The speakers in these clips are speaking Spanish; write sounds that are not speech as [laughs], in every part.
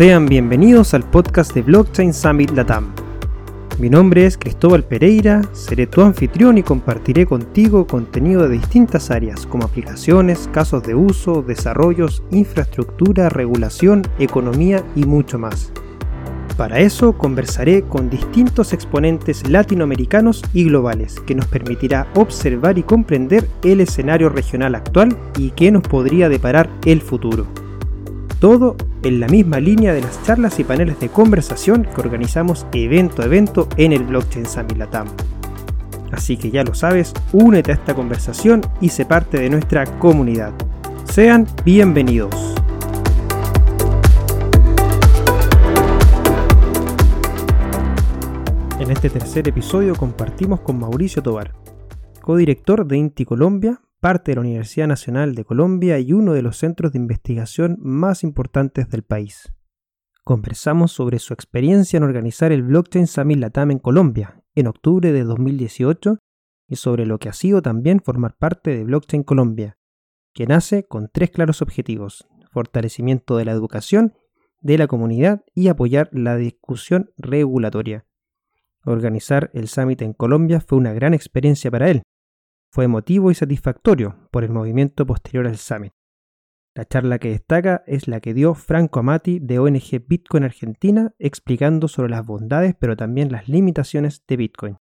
Sean bienvenidos al podcast de Blockchain Summit Latam. Mi nombre es Cristóbal Pereira, seré tu anfitrión y compartiré contigo contenido de distintas áreas como aplicaciones, casos de uso, desarrollos, infraestructura, regulación, economía y mucho más. Para eso conversaré con distintos exponentes latinoamericanos y globales que nos permitirá observar y comprender el escenario regional actual y qué nos podría deparar el futuro. Todo en la misma línea de las charlas y paneles de conversación que organizamos evento a evento en el Blockchain Summit Latam. Así que ya lo sabes, únete a esta conversación y sé parte de nuestra comunidad. Sean bienvenidos. En este tercer episodio compartimos con Mauricio Tobar, codirector de Inti Colombia, parte de la Universidad Nacional de Colombia y uno de los centros de investigación más importantes del país. Conversamos sobre su experiencia en organizar el Blockchain Summit Latam en Colombia en octubre de 2018 y sobre lo que ha sido también formar parte de Blockchain Colombia, que nace con tres claros objetivos, fortalecimiento de la educación, de la comunidad y apoyar la discusión regulatoria. Organizar el summit en Colombia fue una gran experiencia para él. Fue emotivo y satisfactorio por el movimiento posterior al summit. La charla que destaca es la que dio Franco Amati de ONG Bitcoin Argentina explicando sobre las bondades pero también las limitaciones de Bitcoin.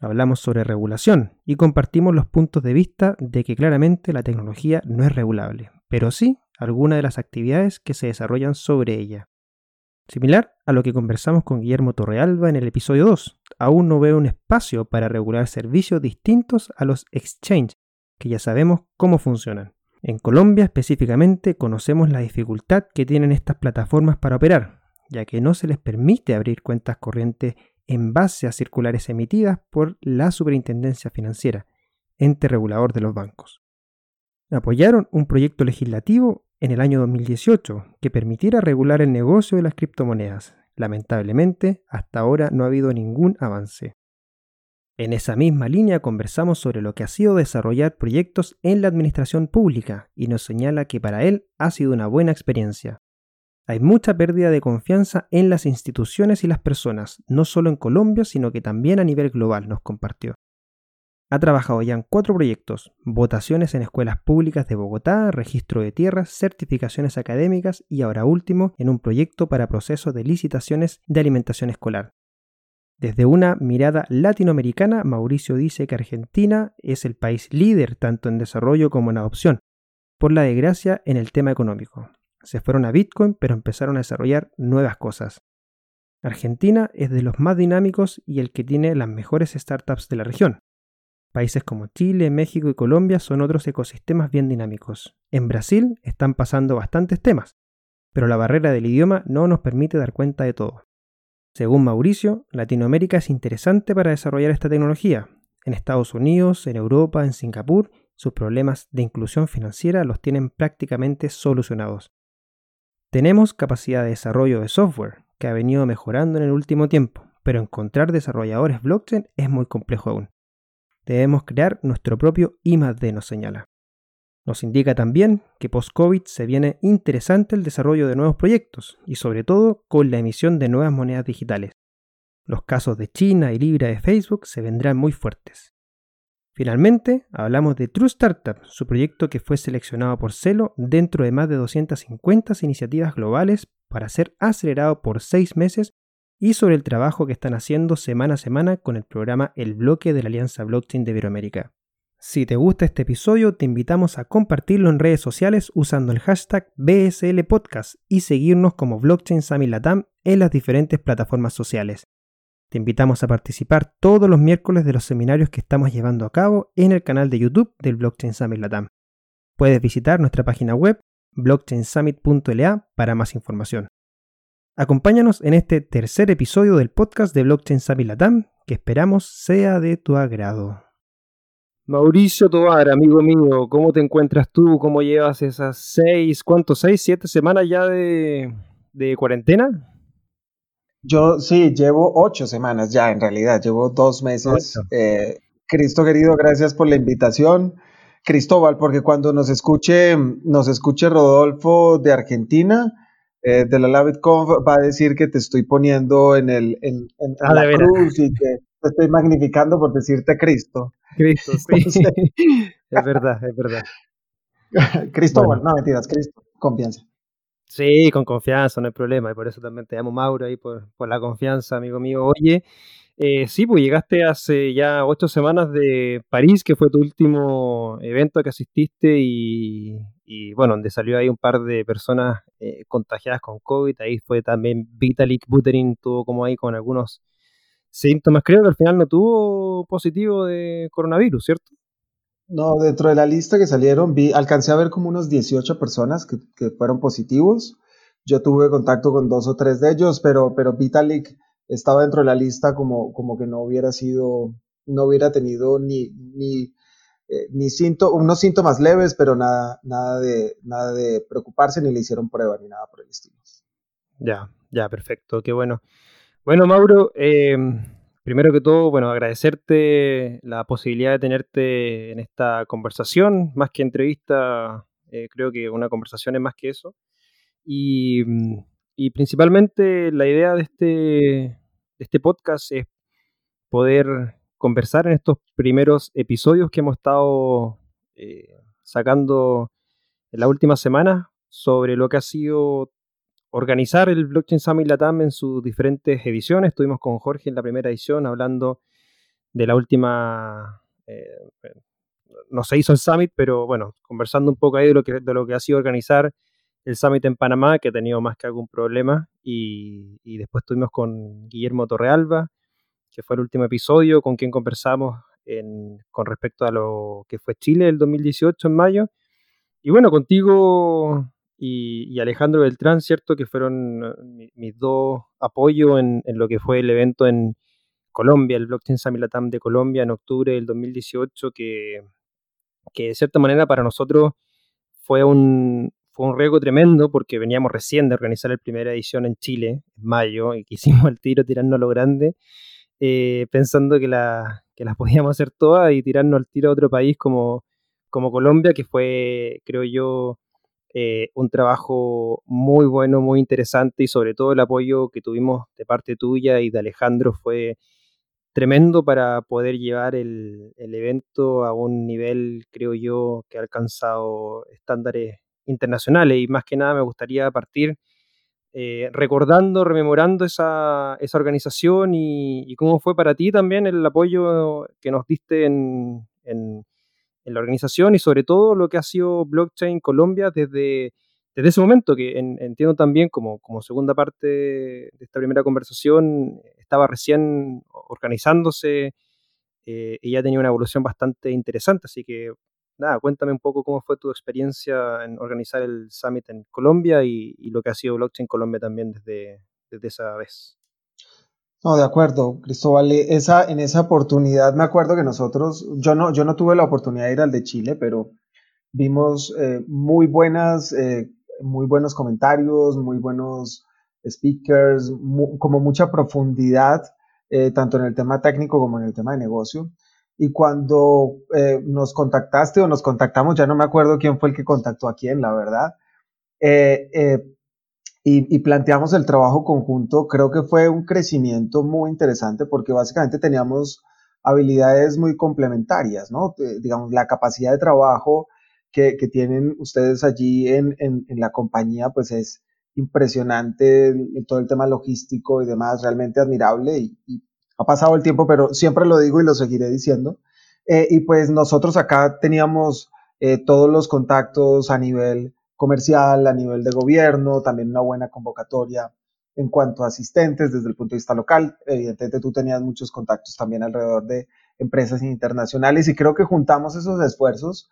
Hablamos sobre regulación y compartimos los puntos de vista de que claramente la tecnología no es regulable, pero sí algunas de las actividades que se desarrollan sobre ella. Similar a lo que conversamos con Guillermo Torrealba en el episodio 2, aún no veo un espacio para regular servicios distintos a los exchange, que ya sabemos cómo funcionan. En Colombia específicamente conocemos la dificultad que tienen estas plataformas para operar, ya que no se les permite abrir cuentas corrientes en base a circulares emitidas por la Superintendencia Financiera, ente regulador de los bancos. Apoyaron un proyecto legislativo en el año 2018 que permitiera regular el negocio de las criptomonedas. Lamentablemente, hasta ahora no ha habido ningún avance. En esa misma línea conversamos sobre lo que ha sido desarrollar proyectos en la administración pública y nos señala que para él ha sido una buena experiencia. Hay mucha pérdida de confianza en las instituciones y las personas, no solo en Colombia, sino que también a nivel global, nos compartió. Ha trabajado ya en cuatro proyectos, votaciones en escuelas públicas de Bogotá, registro de tierras, certificaciones académicas y ahora último en un proyecto para procesos de licitaciones de alimentación escolar. Desde una mirada latinoamericana, Mauricio dice que Argentina es el país líder tanto en desarrollo como en adopción, por la desgracia en el tema económico. Se fueron a Bitcoin pero empezaron a desarrollar nuevas cosas. Argentina es de los más dinámicos y el que tiene las mejores startups de la región. Países como Chile, México y Colombia son otros ecosistemas bien dinámicos. En Brasil están pasando bastantes temas, pero la barrera del idioma no nos permite dar cuenta de todo. Según Mauricio, Latinoamérica es interesante para desarrollar esta tecnología. En Estados Unidos, en Europa, en Singapur, sus problemas de inclusión financiera los tienen prácticamente solucionados. Tenemos capacidad de desarrollo de software, que ha venido mejorando en el último tiempo, pero encontrar desarrolladores blockchain es muy complejo aún debemos crear nuestro propio I+D, nos señala. Nos indica también que post-COVID se viene interesante el desarrollo de nuevos proyectos y sobre todo con la emisión de nuevas monedas digitales. Los casos de China y Libra de Facebook se vendrán muy fuertes. Finalmente, hablamos de True Startup, su proyecto que fue seleccionado por Celo dentro de más de 250 iniciativas globales para ser acelerado por seis meses y sobre el trabajo que están haciendo semana a semana con el programa El Bloque de la Alianza Blockchain de Iberoamérica. Si te gusta este episodio, te invitamos a compartirlo en redes sociales usando el hashtag BSL Podcast y seguirnos como Blockchain Summit Latam en las diferentes plataformas sociales. Te invitamos a participar todos los miércoles de los seminarios que estamos llevando a cabo en el canal de YouTube del Blockchain Summit Latam. Puedes visitar nuestra página web blockchainsummit.la para más información. Acompáñanos en este tercer episodio del podcast de Blockchain Summit Latam, que esperamos sea de tu agrado. Mauricio Tobar, amigo mío, ¿cómo te encuentras tú? ¿Cómo llevas esas seis, cuántos, seis, siete semanas ya de, cuarentena? Yo sí, llevo ocho semanas ya, en realidad, llevo dos meses. Eh, Cristo querido, gracias por la invitación. Cristóbal, porque cuando nos escuche, nos escuche Rodolfo de Argentina, eh, de la LabitConf va a decir que te estoy poniendo en, el, en, ah, la cruz y que te estoy magnificando por decirte Cristo. Cristo, [laughs] sí. es verdad, es verdad. [laughs] Cristóbal, no mentiras, Cristo, confianza. Sí, con confianza, no hay problema. Y por eso también te llamo Mauro ahí por, por la confianza, amigo mío. Oye, eh, sí, pues llegaste hace ya ocho semanas de París, que fue tu último evento que asististe y, bueno, donde salió ahí un par de personas eh, contagiadas con COVID. Ahí fue también Vitalik Buterin, tuvo como ahí con algunos síntomas. Creo que al final no tuvo positivo de coronavirus, ¿cierto? No, dentro de la lista que salieron, alcancé a ver como unos 18 personas que, que fueron positivos. Yo tuve contacto con dos o tres de ellos, pero, pero Vitalik estaba dentro de la lista como, como que no hubiera sido, no hubiera tenido ni, ni, eh, ni unos síntomas leves, pero nada, nada, de, nada de preocuparse, ni le hicieron prueba, ni nada por el estilo. Ya, ya, perfecto, qué bueno. Bueno, Mauro, em, Primero que todo, bueno, agradecerte la posibilidad de tenerte en esta conversación, más que entrevista, eh, creo que una conversación es más que eso. Y, principalmente la idea de este, de este podcast es poder conversar en estos primeros episodios que hemos estado eh, sacando en la última semana sobre lo que ha sido organizar el Blockchain Summit Latam en sus diferentes ediciones. Estuvimos con Jorge en la primera edición hablando de la última, eh, no se hizo el Summit, pero bueno, conversando un poco ahí de lo que, de lo que ha sido organizar el Summit en Panamá, que ha tenido más que algún problema. Y, después estuvimos con Guillermo Torrealba, que fue el último episodio, con quien conversamos con respecto a lo que fue Chile el 2018 en mayo. Y bueno, contigo y, Alejandro Beltrán, ¿cierto? Que fueron eh, mis dos apoyos en, lo que fue el evento en Colombia, el Blockchain Summit de Colombia en octubre del 2018, que, que de cierta manera para nosotros fue un, fue un riesgo tremendo porque veníamos recién de organizar la primera edición en Chile, en mayo, y quisimos el tiro tirarnos a lo grande, eh, pensando que la, que las [laughs] podíamos hacer todas y tirarnos al tiro a otro país como, como Colombia, que fue, creo yo, eh, un trabajo muy bueno, muy interesante y sobre todo el apoyo que tuvimos de parte tuya y de Alejandro fue tremendo para poder llevar el, evento a un nivel, creo yo, que ha alcanzado estándares internacionales. Y más que nada me gustaría partir eh, recordando, rememorando esa, organización y, cómo fue para ti también el apoyo que nos diste en en la organización y sobre todo lo que ha sido Blockchain Colombia desde, desde ese momento, que entiendo también como, como segunda parte de esta primera conversación, estaba recién organizándose eh, y ya tenía una evolución bastante interesante, así que nada, cuéntame un poco cómo fue tu experiencia en organizar el Summit en Colombia y, lo que ha sido Blockchain Colombia también desde, desde esa vez. No, de acuerdo, Cristóbal. Esa, en esa oportunidad me acuerdo que nosotros, yo no, yo no tuve la oportunidad de ir al de Chile, pero vimos eh, muy buenas, eh, muy buenos comentarios, muy buenos speakers, como mucha profundidad, eh, tanto en el tema técnico como en el tema de negocio. Y cuando nos contactaste o nos contactamos, ya no me acuerdo quién fue el que contactó a quién, la verdad y, planteamos el trabajo conjunto, creo que fue un crecimiento muy interesante porque básicamente teníamos habilidades muy complementarias, ¿no? digamos, la capacidad de trabajo que, tienen ustedes allí en, la compañía, pues es impresionante, todo el tema logístico y demás, realmente admirable y, ha pasado el tiempo, pero siempre lo digo y lo seguiré diciendo. Eh, y pues nosotros acá teníamos eh, todos los contactos a nivel comercial, a nivel de gobierno, también una buena convocatoria en cuanto a asistentes desde el punto de vista local. Evidentemente tú tenías muchos contactos también alrededor de empresas internacionales y creo que juntamos esos esfuerzos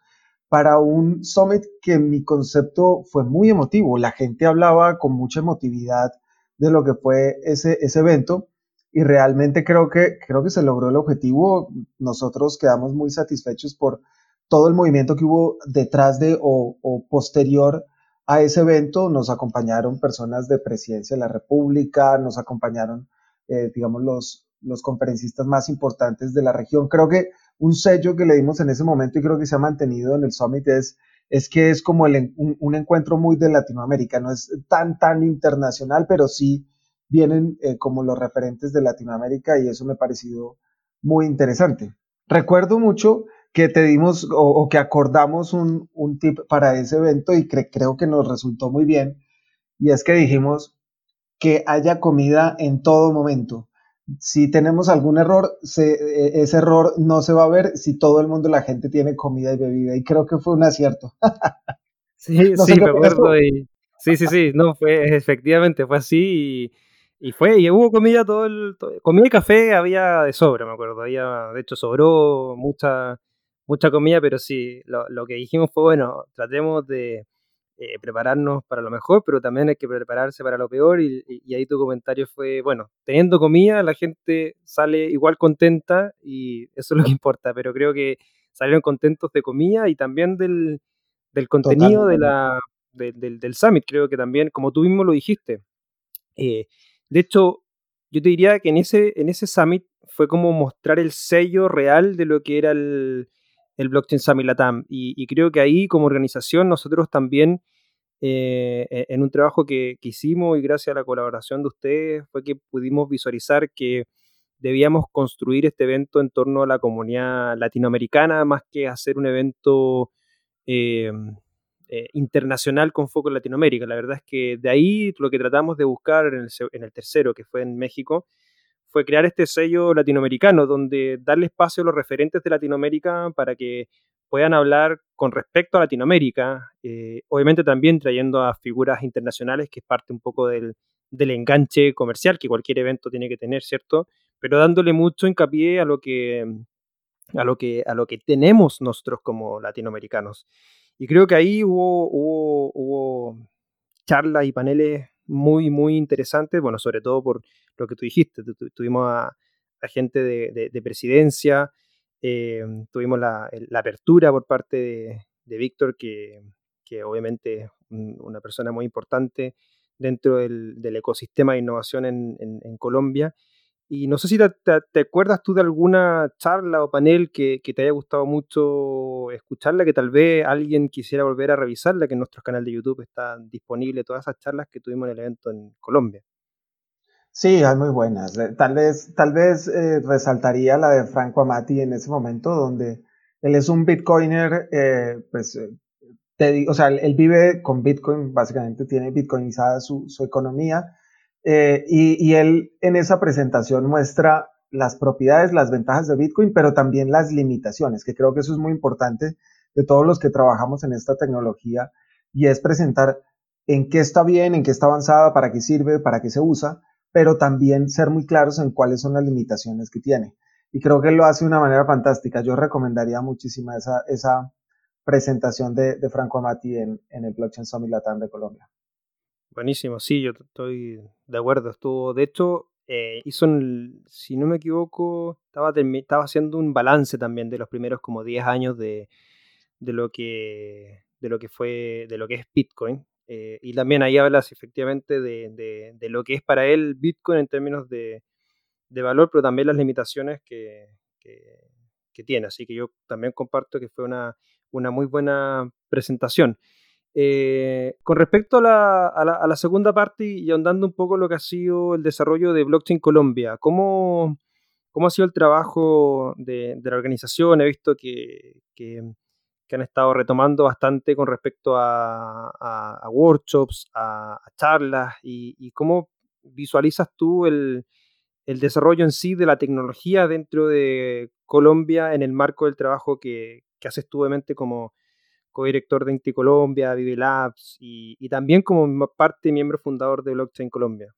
para un summit que mi concepto fue muy emotivo. La gente hablaba con mucha emotividad de lo que fue ese, ese evento y realmente creo que, creo que se logró el objetivo. Nosotros quedamos muy satisfechos por todo el movimiento que hubo detrás de o, posterior a ese evento. Nos acompañaron personas de Presidencia de la República, nos acompañaron, eh, digamos, los, los conferencistas más importantes de la región. Creo que un sello que le dimos en ese momento y creo que se ha mantenido en el Summit es es que es como un, encuentro muy de Latinoamérica, no es tan, tan internacional, pero sí vienen eh, como los referentes de Latinoamérica y eso me ha parecido muy interesante. Recuerdo mucho que te dimos o, que acordamos un, tip para ese evento y creo que nos resultó muy bien, y es que dijimos que haya comida en todo momento. Si tenemos algún error, e, ese error no se va a ver si todo el mundo, la gente tiene comida y bebida, y creo que fue un acierto. sí, [laughs] sí, me acuerdo. sí, sí, sí, no, fue efectivamente, fue así y, fue, y hubo comida todo el, comida y café había de sobra, me acuerdo, había, de hecho sobró mucha, mucha comida, pero sí, lo, que dijimos fue, bueno, tratemos de eh, prepararnos para lo mejor, pero también hay que prepararse para lo peor. Y, ahí tu comentario fue, bueno, teniendo comida la gente sale igual contenta y eso es lo que importa, pero creo que salieron contentos de comida y también del, contenido de la, del, del, summit, creo que también, como tú mismo lo dijiste. Eh, de hecho, yo te diría que en ese, en ese summit fue como mostrar el sello real de lo que era el, el Blockchain Summit Latam. Y, creo que ahí como organización nosotros también, eh, e, en un trabajo que, hicimos y gracias a la colaboración de ustedes, fue que pudimos visualizar que debíamos construir este evento en torno a la comunidad latinoamericana más que hacer un evento eh, eh, internacional con foco en Latinoamérica. La verdad es que de ahí lo que tratamos de buscar en el, en el tercero, que fue en México, fue crear este sello latinoamericano, donde darle espacio a los referentes de Latinoamérica para que puedan hablar con respecto a Latinoamérica, eh, obviamente también trayendo a figuras internacionales, que es parte un poco del, enganche comercial que cualquier evento tiene que tener, ¿cierto? Pero dándole mucho hincapié a lo que, a lo que, a lo que tenemos nosotros como latinoamericanos. Y creo que ahí hubo, hubo, hubo charlas y paneles muy, muy interesante, bueno, sobre todo por lo que tú dijiste, tuvimos a, gente de, presidencia, eh, tuvimos la, apertura por parte de, Víctor, que, obviamente es una persona muy importante dentro del, ecosistema de innovación en Colombia, y no sé si te, acuerdas tú de alguna charla o panel que, te haya gustado mucho escucharla, que tal vez alguien quisiera volver a revisarla, que en nuestro canal de YouTube está disponible todas esas charlas que tuvimos en el evento en Colombia. Sí, hay muy buenas. Eh, tal vez, tal vez eh, resaltaría la de Franco Amati en ese momento, donde él es un bitcoiner, eh, pues, te o sea, él vive con Bitcoin, básicamente tiene bitcoinizada su, su economía eh, y, él en esa presentación muestra las propiedades, las ventajas de Bitcoin, pero también las limitaciones, que creo que eso es muy importante de todos los que trabajamos en esta tecnología, y es presentar en qué está bien, en qué está avanzada, para qué sirve, para qué se usa, pero también ser muy claros en cuáles son las limitaciones que tiene. Y creo que lo hace de una manera fantástica. Yo recomendaría muchísimo esa, esa presentación de, Franco Amati en, en el Blockchain Summit Latam de Colombia. Buenísimo, sí, yo estoy de acuerdo. Estuvo, de hecho, eh, hizo, si no me equivoco, estaba, estaba haciendo un balance también de los primeros como 10 años de, de, lo que de lo que fue, de lo que es Bitcoin. Eh, y también ahí hablas efectivamente de, de, lo que es para él Bitcoin en términos de, valor, pero también las limitaciones que, que, tiene. Así que yo también comparto que fue una, una muy buena presentación. Eh, con respecto a la, segunda parte y ahondando un poco lo que ha sido el desarrollo de Blockchain Colombia, ¿cómo, cómo ha sido el trabajo de, la organización? He visto que, han estado retomando bastante con respecto a, workshops, a, charlas, y, cómo visualizas tú el, desarrollo en sí de la tecnología dentro de Colombia en el marco del trabajo que, que haces tú obviamente como co-director de Inti Colombia, Vive Labs y, también como parte miembro fundador de Blockchain Colombia.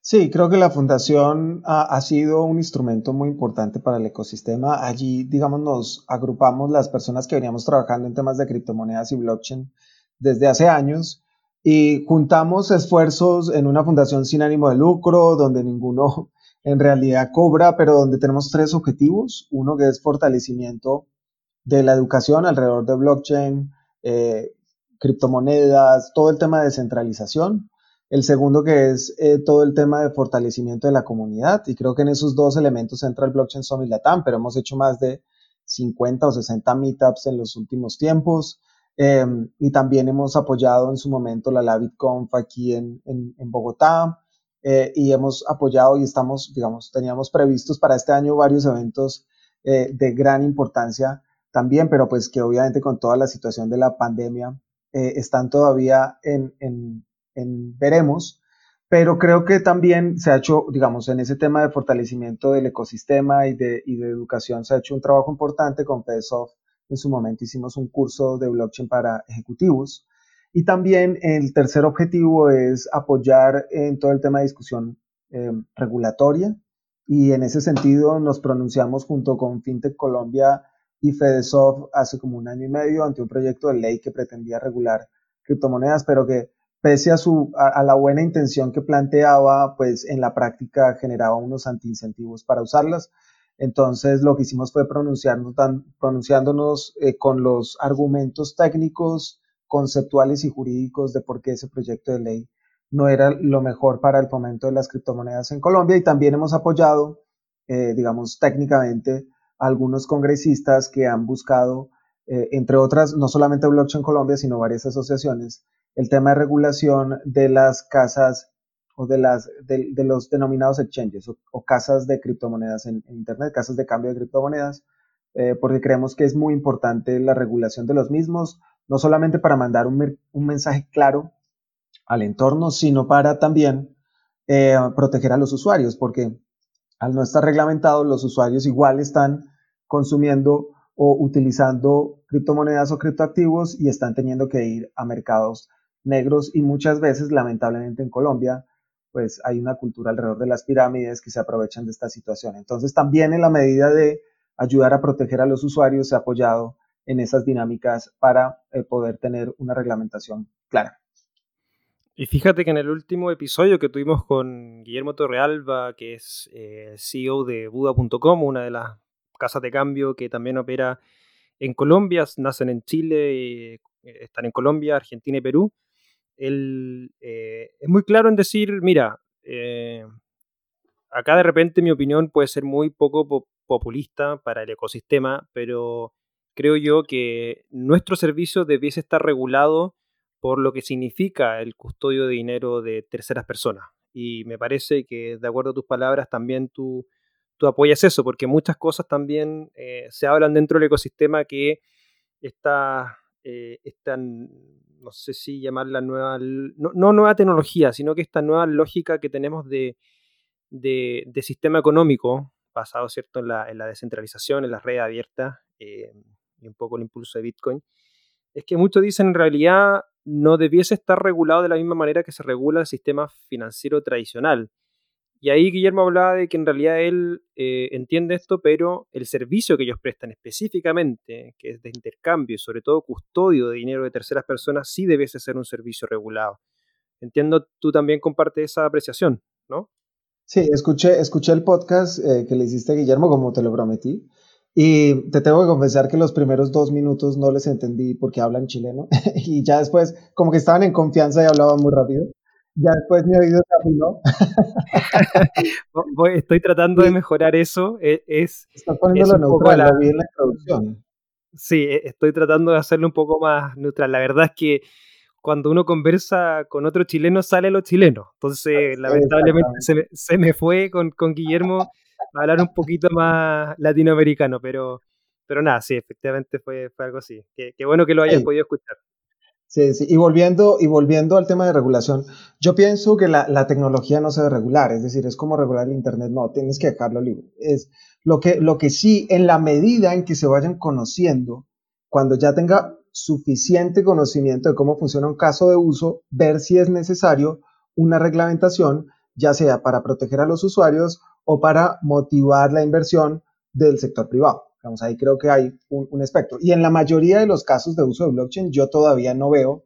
Sí, creo que la fundación ha, sido un instrumento muy importante para el ecosistema. Allí, digamos, nos agrupamos las personas que veníamos trabajando en temas de criptomonedas y blockchain desde hace años y juntamos esfuerzos en una fundación sin ánimo de lucro, donde ninguno [laughs] en realidad cobra, pero donde tenemos tres objetivos. Uno que es fortalecimiento de la educación alrededor de blockchain, eh, criptomonedas, todo el tema de descentralización. El segundo que es eh, todo el tema de fortalecimiento de la comunidad. Y creo que en esos dos elementos entra el Blockchain Summit Latam, pero hemos hecho más de 50 o 60 meetups en los últimos tiempos. Em, y también hemos apoyado en su momento la LabitConf aquí en, en, Bogotá. Eh, y hemos apoyado y estamos, digamos, teníamos previstos para este año varios eventos de gran importancia también, pero pues que obviamente con toda la situación de la pandemia eh, están todavía en, en, en, veremos, pero creo que también se ha hecho, digamos, en ese tema de fortalecimiento del ecosistema y de, y de educación, se ha hecho un trabajo importante con FedSoft en su momento hicimos un curso de blockchain para ejecutivos. Y también el tercer objetivo es apoyar en todo el tema de discusión eh, regulatoria. Y en ese sentido nos pronunciamos junto con FinTech Colombia y FedeSoft hace como un año y medio ante un proyecto de ley que pretendía regular criptomonedas, pero que pese a, su, a, la buena intención que planteaba, pues en la práctica generaba unos antiincentivos para usarlas. Entonces lo que hicimos fue pronunciarnos, pronunciándonos eh, con los argumentos técnicos, conceptuales y jurídicos de por qué ese proyecto de ley no era lo mejor para el fomento de las criptomonedas en Colombia y también hemos apoyado, eh, digamos, técnicamente algunos congresistas que han buscado, eh, entre otras, no solamente Blockchain Colombia, sino varias asociaciones, el tema de regulación de las casas o de, las, de, los denominados exchanges o, casas de criptomonedas en, Internet, casas de cambio de criptomonedas, eh, porque creemos que es muy importante la regulación de los mismos, no solamente para mandar un, mensaje claro al entorno, sino para también eh, proteger a los usuarios, porque al no estar reglamentado, los usuarios igual están consumiendo o utilizando criptomonedas o criptoactivos y están teniendo que ir a mercados negros y muchas veces, lamentablemente en Colombia, pues hay una cultura alrededor de las pirámides que se aprovechan de esta situación. Entonces también en la medida de ayudar a proteger a los usuarios se ha apoyado en esas dinámicas para eh, poder tener una reglamentación clara. Y fíjate que en el último episodio que tuvimos con Guillermo Torrealba, que es eh, CEO de Buda.com, una de las casas de cambio que también opera en Colombia, nacen en Chile, eh, están en Colombia, Argentina y Perú, él eh, es muy claro en decir, mira, eh, acá de repente mi opinión puede ser muy poco populista para el ecosistema, pero creo yo que nuestro servicio debiese estar regulado por lo que significa el custodio de dinero de terceras personas. Y me parece que, de acuerdo a tus palabras, también tú, tú apoyas eso, porque muchas cosas también eh, se hablan dentro del ecosistema que está, están no sé si llamarla nueva, no, nueva tecnología, sino que esta nueva lógica que tenemos de, de, sistema económico, basado ¿cierto? En, la, en la descentralización, en las redes abiertas eh, y un poco el impulso de Bitcoin, es que muchos dicen en realidad no debiese estar regulado de la misma manera que se regula el sistema financiero tradicional. Y ahí Guillermo hablaba de que en realidad él eh, entiende esto, pero el servicio que ellos prestan específicamente, que es de intercambio y sobre todo custodio de dinero de terceras personas, sí debe ser un servicio regulado. Entiendo, tú también compartes esa apreciación, ¿no? Sí, escuché, escuché el podcast eh, que le hiciste a Guillermo, como te lo prometí, y te tengo que confesar que los primeros dos minutos no les entendí porque hablan chileno, [laughs] y ya después, como que estaban en confianza y hablaban muy rápido. Ya después mi oído se afinó. [laughs] Estoy tratando de mejorar eso. E, es, Estás poniéndolo neutral, la... vi en la introducción. Sí, e, estoy tratando de hacerlo un poco más neutral. La verdad es que cuando uno conversa con otro chileno sale lo chileno. Entonces, lamentablemente se me, fue con, con, Guillermo [laughs] hablar un poquito más latinoamericano, pero, pero nada, sí, efectivamente fue, fue algo así. Qué, bueno que lo hayas podido escuchar. Sí, sí. Y volviendo, y volviendo al tema de regulación, yo pienso que la, la, tecnología no se debe regular, es decir, es como regular el Internet, no, tienes que dejarlo libre. Es lo que, lo que sí, en la medida en que se vayan conociendo, cuando ya tenga suficiente conocimiento de cómo funciona un caso de uso, ver si es necesario una reglamentación, ya sea para proteger a los usuarios o para motivar la inversión del sector privado ahí creo que hay un, espectro. Y en la mayoría de los casos de uso de blockchain, yo todavía no veo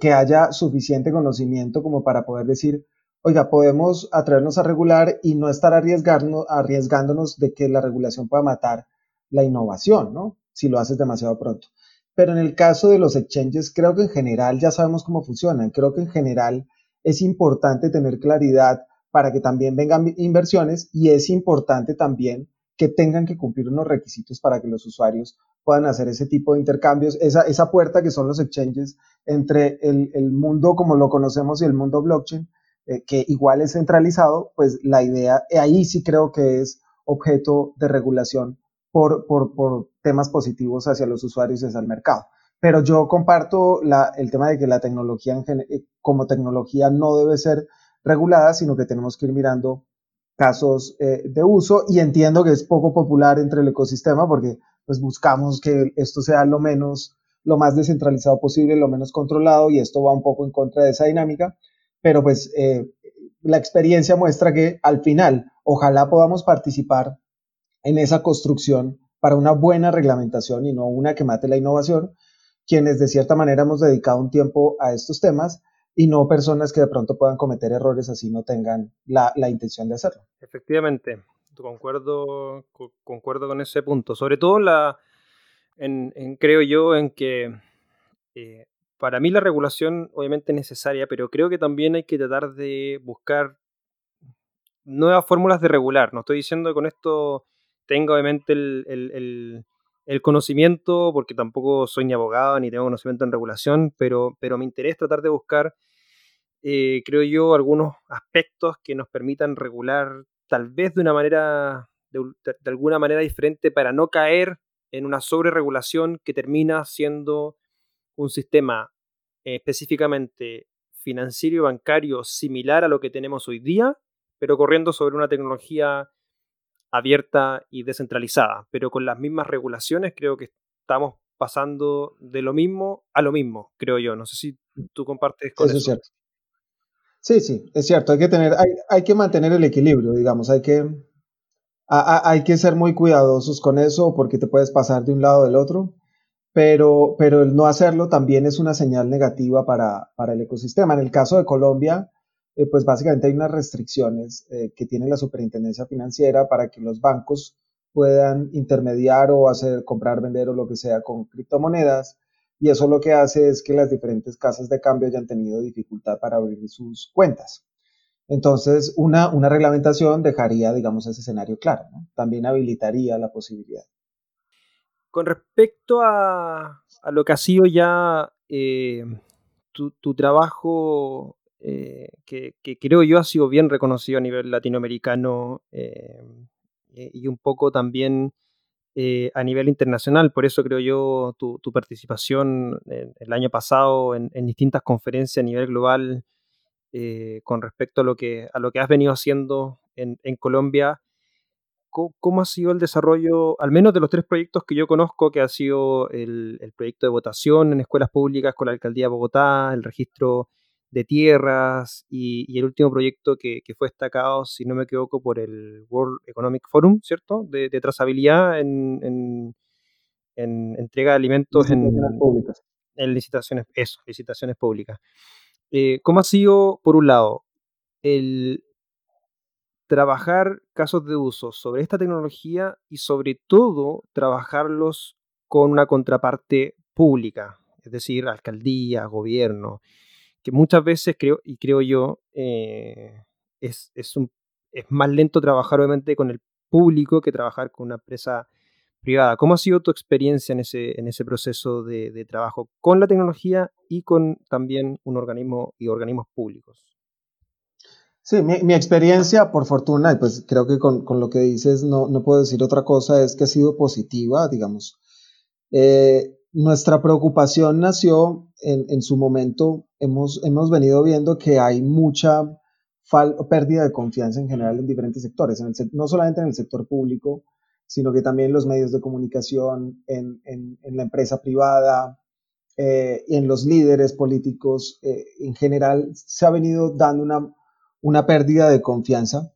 que haya suficiente conocimiento como para poder decir, oiga, podemos atrevernos a regular y no estar arriesgarnos, arriesgándonos de que la regulación pueda matar la innovación, ¿no? Si lo haces demasiado pronto. Pero en el caso de los exchanges, creo que en general ya sabemos cómo funcionan. Creo que en general es importante tener claridad para que también vengan inversiones y es importante también que tengan que cumplir unos requisitos para que los usuarios puedan hacer ese tipo de intercambios, esa, esa puerta que son los exchanges entre el, el mundo como lo conocemos y el mundo blockchain, eh, que igual es centralizado, pues la idea, eh, ahí sí creo que es objeto de regulación por, por, por temas positivos hacia los usuarios y hacia el mercado. Pero yo comparto la, el tema de que la tecnología eh, como tecnología no debe ser regulada, sino que tenemos que ir mirando casos eh, de uso y entiendo que es poco popular entre el ecosistema porque pues buscamos que esto sea lo menos, lo más descentralizado posible, lo menos controlado y esto va un poco en contra de esa dinámica, pero pues eh, la experiencia muestra que al final ojalá podamos participar en esa construcción para una buena reglamentación y no una que mate la innovación, quienes de cierta manera hemos dedicado un tiempo a estos temas y no personas que de pronto puedan cometer errores así no tengan la, la intención de hacerlo. Efectivamente, concuerdo, concuerdo con ese punto. Sobre todo la, en, creo yo en que eh, para mí la regulación obviamente es necesaria, pero creo que también hay que tratar de buscar nuevas fórmulas de regular. No estoy diciendo que con esto tenga obviamente el, conocimiento, porque tampoco soy ni abogado ni tengo conocimiento en regulación, pero, pero me interesa tratar de buscar, eh, creo yo, algunos aspectos que nos permitan regular tal vez de una manera, de, alguna manera diferente para no caer en una sobreregulación que termina siendo un sistema específicamente financiero y bancario similar a lo que tenemos hoy día, pero corriendo sobre una tecnología abierta y descentralizada, pero con las mismas regulaciones creo que estamos pasando de lo mismo a lo mismo, creo yo. No sé si tú compartes con eso. eso. Es cierto. Sí, sí, es cierto. Hay que tener, hay, hay que mantener el equilibrio, digamos. Hay que, hay que ser muy cuidadosos con eso porque te puedes pasar de un lado del otro pero, pero el no hacerlo también es una señal negativa para, para el ecosistema. En el caso de Colombia, eh, pues básicamente hay unas restricciones eh, que tiene la superintendencia financiera para que los bancos puedan intermediar o hacer comprar, vender o lo que sea con criptomonedas. Y eso lo que hace es que las diferentes casas de cambio hayan tenido dificultad para abrir sus cuentas. Entonces, una, una reglamentación dejaría, digamos, ese escenario claro. También habilitaría la posibilidad. Con respecto a, lo que ha sido ya eh, tu, trabajo, eh, que, creo yo ha sido bien reconocido a nivel latinoamericano eh, y un poco también a nivel internacional, por eso creo yo tu, participación el año pasado en, distintas conferencias a nivel global con respecto a lo que, a lo que has venido haciendo en, en Colombia. Cómo ha sido el desarrollo, al menos de los tres proyectos que yo conozco, que ha sido el, proyecto de votación en escuelas públicas con la Alcaldía de Bogotá, el registro de tierras y, el último proyecto que, fue destacado, si no me equivoco, por el World Economic Forum, ¿cierto? De, trazabilidad en, entrega de alimentos en, públicas. en licitaciones, eso, licitaciones públicas. Eh, ¿Cómo ha sido, por un lado, el, trabajar casos de uso sobre esta tecnología y sobre todo trabajarlos con una contraparte pública, es decir, alcaldía, gobierno, que muchas veces creo, y creo yo, eh, es, es, un, es más lento trabajar obviamente con el público que trabajar con una empresa privada. ¿Cómo ha sido tu experiencia en ese, en ese proceso de, trabajo con la tecnología y con también un organismo y organismos públicos? Sí, mi, experiencia, por fortuna, y pues creo que con, lo que dices no, no, puedo decir otra cosa, es que ha sido positiva, digamos. Eh, nuestra preocupación nació en, en, su momento, hemos, hemos venido viendo que hay mucha pérdida de confianza en general en diferentes sectores, en el, no solamente en el sector público, sino que también los medios de comunicación, en, en, en la empresa privada, eh, y en los líderes políticos. Eh, en general, se ha venido dando una una pérdida de confianza.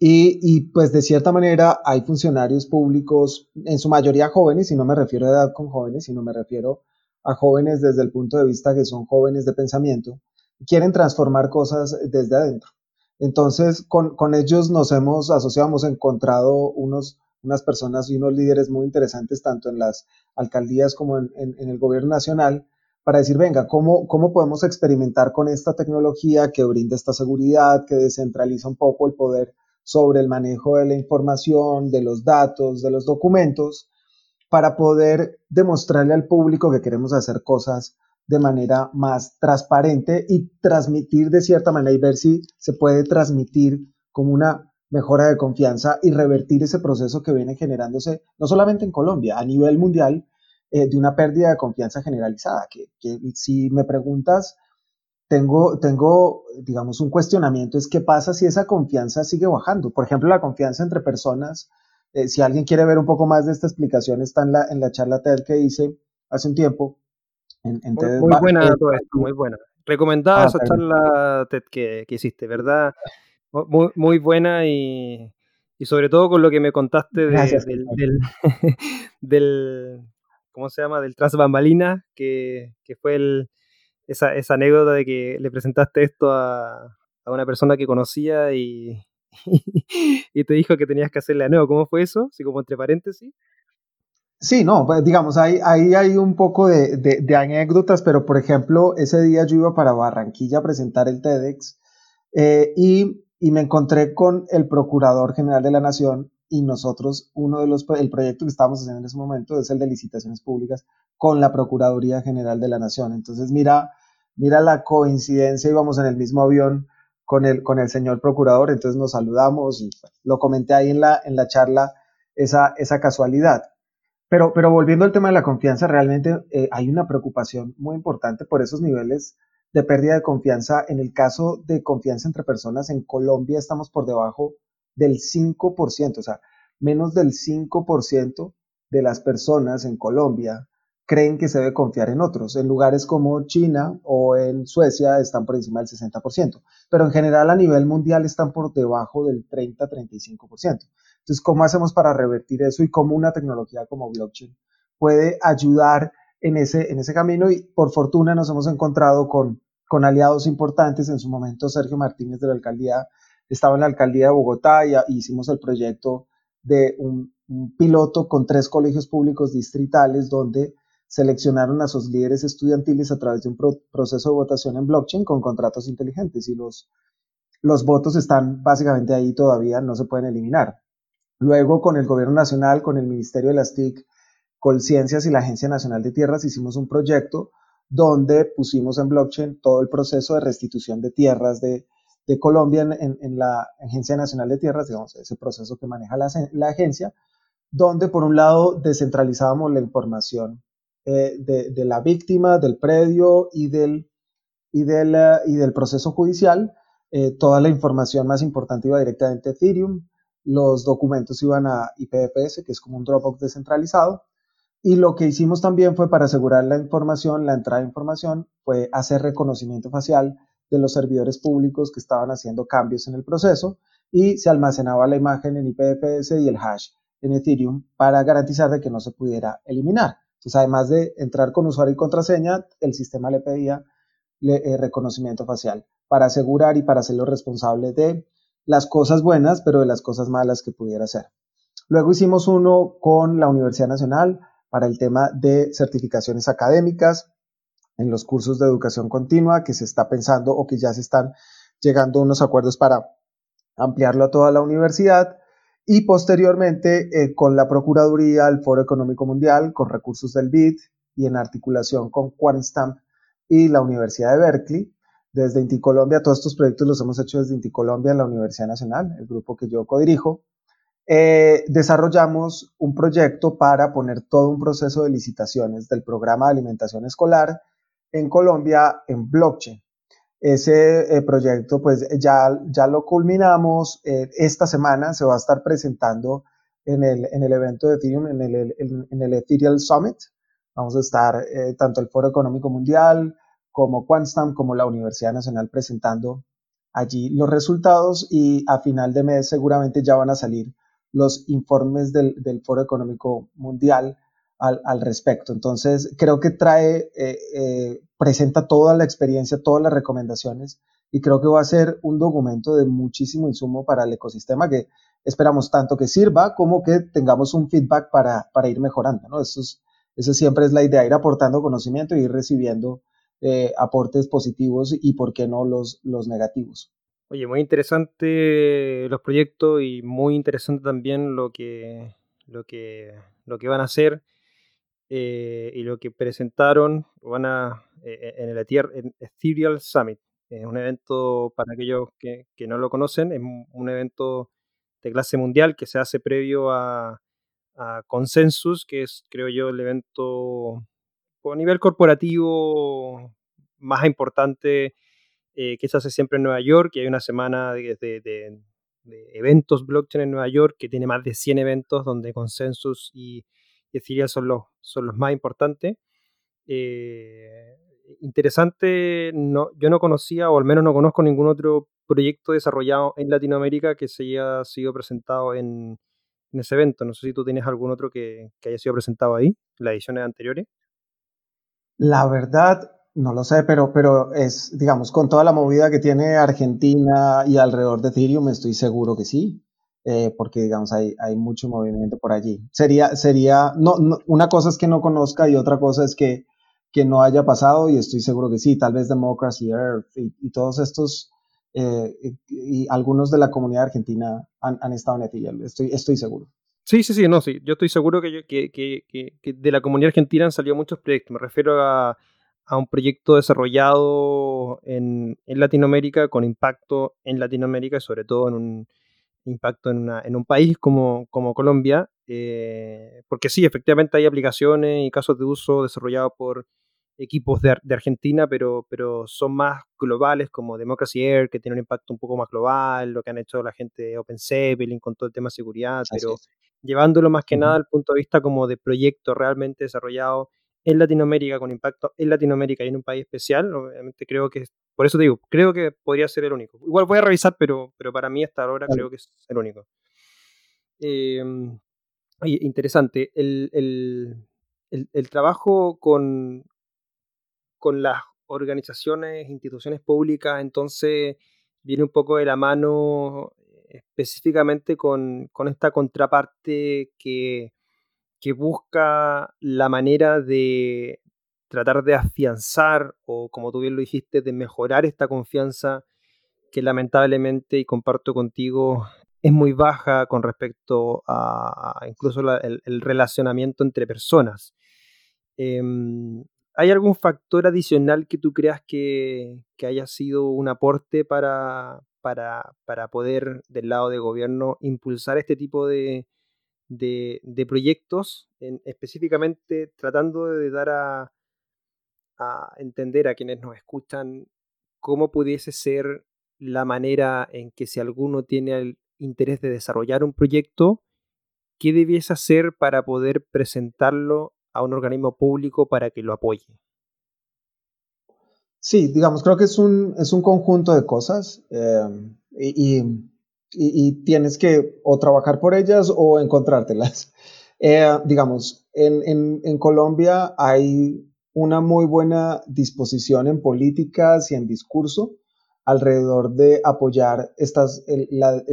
Y, pues de cierta manera hay funcionarios públicos, en su mayoría jóvenes, y no me refiero a edad con jóvenes, sino me refiero a jóvenes desde el punto de vista que son jóvenes de pensamiento, quieren transformar cosas desde adentro. Entonces, con, ellos nos hemos asociado, hemos encontrado unos, unas personas y unos líderes muy interesantes, tanto en las alcaldías como en el gobierno nacional, para decir, venga, ¿cómo, ¿cómo podemos experimentar con esta tecnología que brinda esta seguridad, que descentraliza un poco el poder sobre el manejo de la información, de los datos, de los documentos, para poder demostrarle al público que queremos hacer cosas de manera más transparente y transmitir de cierta manera y ver si se puede transmitir como una mejora de confianza y revertir ese proceso que viene generándose no solamente en Colombia, a nivel mundial, eh, de una pérdida de confianza generalizada. Que, si me preguntas, tengo, tengo, digamos, un cuestionamiento, es qué pasa si esa confianza sigue bajando. Por ejemplo, la confianza entre personas. Eh, si alguien quiere ver un poco más de esta explicación, está en la, en la charla TED que hice hace un tiempo. En, muy, buena, muy buena. Recomendada ah, esa charla TED que, que hiciste, ¿verdad? Muy, muy buena y, y, sobre todo con lo que me contaste del, [laughs] del, ¿cómo se llama? Del tras bambalina, que, que fue el, esa, esa, anécdota de que le presentaste esto a, a una persona que conocía y, [laughs] y, te dijo que tenías que hacerle a nuevo. ¿Cómo fue eso? Así como entre paréntesis. Sí, no, pues digamos, ahí, ahí hay un poco de, de, de, anécdotas, pero por ejemplo, ese día yo iba para Barranquilla a presentar el TEDx eh, y y me encontré con el Procurador General de la Nación y nosotros, uno de los, el proyecto que estábamos haciendo en ese momento es el de licitaciones públicas con la Procuraduría General de la Nación. Entonces, mira, mira la coincidencia, íbamos en el mismo avión con el, con el señor Procurador, entonces nos saludamos y lo comenté ahí en la, en la charla, esa, esa casualidad. Pero, pero volviendo al tema de la confianza, realmente eh, hay una preocupación muy importante por esos niveles de pérdida de confianza. En el caso de confianza entre personas, en Colombia estamos por debajo del 5%, o sea, menos del 5% de las personas en Colombia creen que se debe confiar en otros. En lugares como China o en Suecia están por encima del 60%, pero en general a nivel mundial están por debajo del 30-35%. Entonces, ¿cómo hacemos para revertir eso y cómo una tecnología como blockchain puede ayudar en ese, en ese camino y por fortuna nos hemos encontrado con, con aliados importantes. En su momento Sergio Martínez de la alcaldía estaba en la alcaldía de Bogotá y, hicimos el proyecto de un, piloto con tres colegios públicos distritales donde seleccionaron a sus líderes estudiantiles a través de un proceso de votación en blockchain con contratos inteligentes y los, los votos están básicamente ahí todavía, no se pueden eliminar. Luego con el gobierno nacional, con el Ministerio de las TIC, Colciencias y la Agencia Nacional de Tierras hicimos un proyecto donde pusimos en blockchain todo el proceso de restitución de tierras de, Colombia en, la Agencia Nacional de Tierras, digamos, ese proceso que maneja la, agencia, donde por un lado descentralizábamos la información eh, de, la víctima, del predio y del, y del, y del proceso judicial. Eh, toda la información más importante iba directamente a Ethereum, los documentos iban a IPFS, que es como un Dropbox descentralizado, y lo que hicimos también fue para asegurar la información, la entrada de información, fue hacer reconocimiento facial de los servidores públicos que estaban haciendo cambios en el proceso y se almacenaba la imagen en IPFS y el hash en Ethereum para garantizar de que no se pudiera eliminar. Entonces, además de entrar con usuario y contraseña, el sistema le pedía eh, reconocimiento facial para asegurar y para hacerlo responsable de las cosas buenas, pero de las cosas malas que pudiera hacer. Luego hicimos uno con la Universidad Nacional para el tema de certificaciones académicas en los cursos de educación continua que se está pensando o que ya se están llegando a unos acuerdos para ampliarlo a toda la universidad y posteriormente eh, con la Procuraduría, el Foro Económico Mundial, con recursos del BID y en articulación con QuantStamp y la Universidad de Berkeley. Desde Inti Colombia, todos estos proyectos los hemos hecho desde Inti Colombia, la Universidad Nacional, el grupo que yo codirijo. Eh, desarrollamos un proyecto para poner todo un proceso de licitaciones del programa de alimentación escolar en Colombia en blockchain. Ese eh, proyecto pues ya, ya lo culminamos. Eh, esta semana se va a estar presentando en el, en el evento de Ethereum, en el, en el Summit. Vamos a estar tanto el Foro Económico Mundial como Quantstamp como la Universidad Nacional presentando allí los resultados y a final de mes seguramente ya van a salir los informes del, Foro Económico Mundial al, respecto. Entonces, creo que trae, eh, eh, presenta toda la experiencia, todas las recomendaciones y creo que va a ser un documento de muchísimo insumo para el ecosistema que esperamos tanto que sirva como que tengamos un feedback para, ir mejorando. ¿no? Eso, eso siempre es la idea, ir aportando conocimiento y ir recibiendo eh, aportes positivos y, por qué no, los, los negativos. Oye, muy interesante los proyectos y muy interesante también lo que, lo que, lo que van a hacer. Y lo que presentaron van a, en el Ethereal Summit. Es un evento, para aquellos que, que, no lo conocen, es un evento de clase mundial que se hace previo a, a Consensus, que es, creo yo, el evento a nivel corporativo más importante eh, que se hace siempre en Nueva York, y hay una semana de, de, eventos blockchain en Nueva York que tiene más de 100 eventos donde Consensus y, Ethereum son los, son los más importantes. Eh, interesante, no, yo no conocía, o al menos no conozco ningún otro proyecto desarrollado en Latinoamérica que se haya sido presentado en, ese evento. No sé si tú tienes algún otro que, que haya sido presentado ahí, en las ediciones anteriores. La verdad, no lo sé, pero, pero es, digamos, con toda la movida que tiene Argentina y alrededor de Ethereum, estoy seguro que sí, eh, porque, digamos, hay, hay mucho movimiento por allí. Sería, sería, no, una cosa es que no conozca y otra cosa es que, que no haya pasado y estoy seguro que sí, tal vez Democracy Earth y, todos estos, eh, y, algunos de la comunidad argentina han, han estado en Ethereum, estoy, estoy seguro. Sí, sí, sí, no, sí. Yo estoy seguro que, que, que, que, de la comunidad argentina han salido muchos proyectos. Me refiero a, a un proyecto desarrollado en, en, Latinoamérica, con impacto en Latinoamérica y sobre todo en un impacto en, una, en un país como, como Colombia. Eh, porque sí, efectivamente hay aplicaciones y casos de uso desarrollados por equipos de, de, Argentina, pero, pero son más globales como Democracy Air, que tiene un impacto un poco más global, lo que han hecho la gente de Open con todo el tema de seguridad, pero llevándolo más que nada al punto de vista como de proyecto realmente desarrollado en Latinoamérica, con impacto en Latinoamérica y en un país especial, obviamente creo que, por eso te digo, creo que podría ser el único. Igual voy a revisar, pero, pero para mí hasta ahora creo que es el único. Eh, interesante, el, el, el, trabajo con, con las organizaciones, instituciones públicas, entonces viene un poco de la mano específicamente con, esta contraparte que, busca la manera de tratar de afianzar o, como tú bien lo dijiste, de mejorar esta confianza que lamentablemente, y comparto contigo, es muy baja con respecto a, incluso el, relacionamiento entre personas. Em, ¿Hay algún factor adicional que tú creas que, que haya sido un aporte para, para, poder, del lado de gobierno, impulsar este tipo de, de, proyectos, específicamente tratando de dar a, a entender a quienes nos escuchan cómo pudiese ser la manera en que si alguno tiene el interés de desarrollar un proyecto, qué debiese hacer para poder presentarlo a un organismo público para que lo apoye. Sí, digamos, creo que es un, es un conjunto de cosas y, y, tienes que o trabajar por ellas o encontrártelas. [laughs] Eh, digamos, en, en, Colombia hay una muy buena disposición en políticas y en discurso alrededor de apoyar estas, el,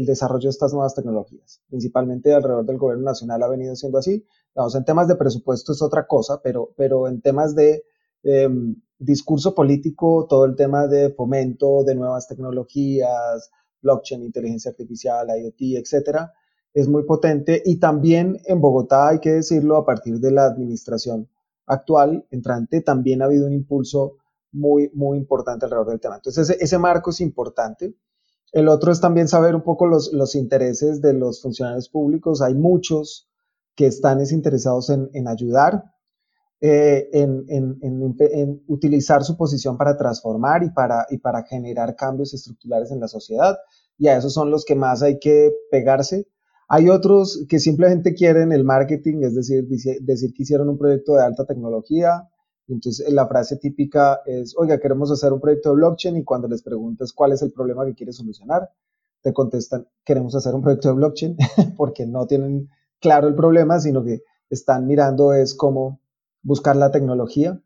desarrollo de estas nuevas tecnologías. Principalmente alrededor del gobierno nacional ha venido siendo así. Digamos, en temas de presupuesto es otra cosa, pero, pero en temas de Em, discurso político, todo el tema de fomento de nuevas tecnologías, blockchain, inteligencia artificial, IoT, etcétera, es muy potente. Y también en Bogotá, hay que decirlo, a partir de la administración actual, entrante, también ha habido un impulso muy, muy importante alrededor del tema. Entonces, ese, marco es importante. El otro es también saber un poco los, los intereses de los funcionarios públicos. Hay muchos que están interesados en, en ayudar, eh, en, utilizar su posición para transformar y para, y para generar cambios estructurales en la sociedad. Y a esos son los que más hay que pegarse. Hay otros que simplemente quieren el marketing, es decir, decir que hicieron un proyecto de alta tecnología. Entonces, la frase típica es, oiga, queremos hacer un proyecto de blockchain y cuando les preguntas cuál es el problema que quieres solucionar, te contestan, queremos hacer un proyecto de blockchain [laughs] porque no tienen claro el problema, sino que están mirando es cómo buscar la tecnología.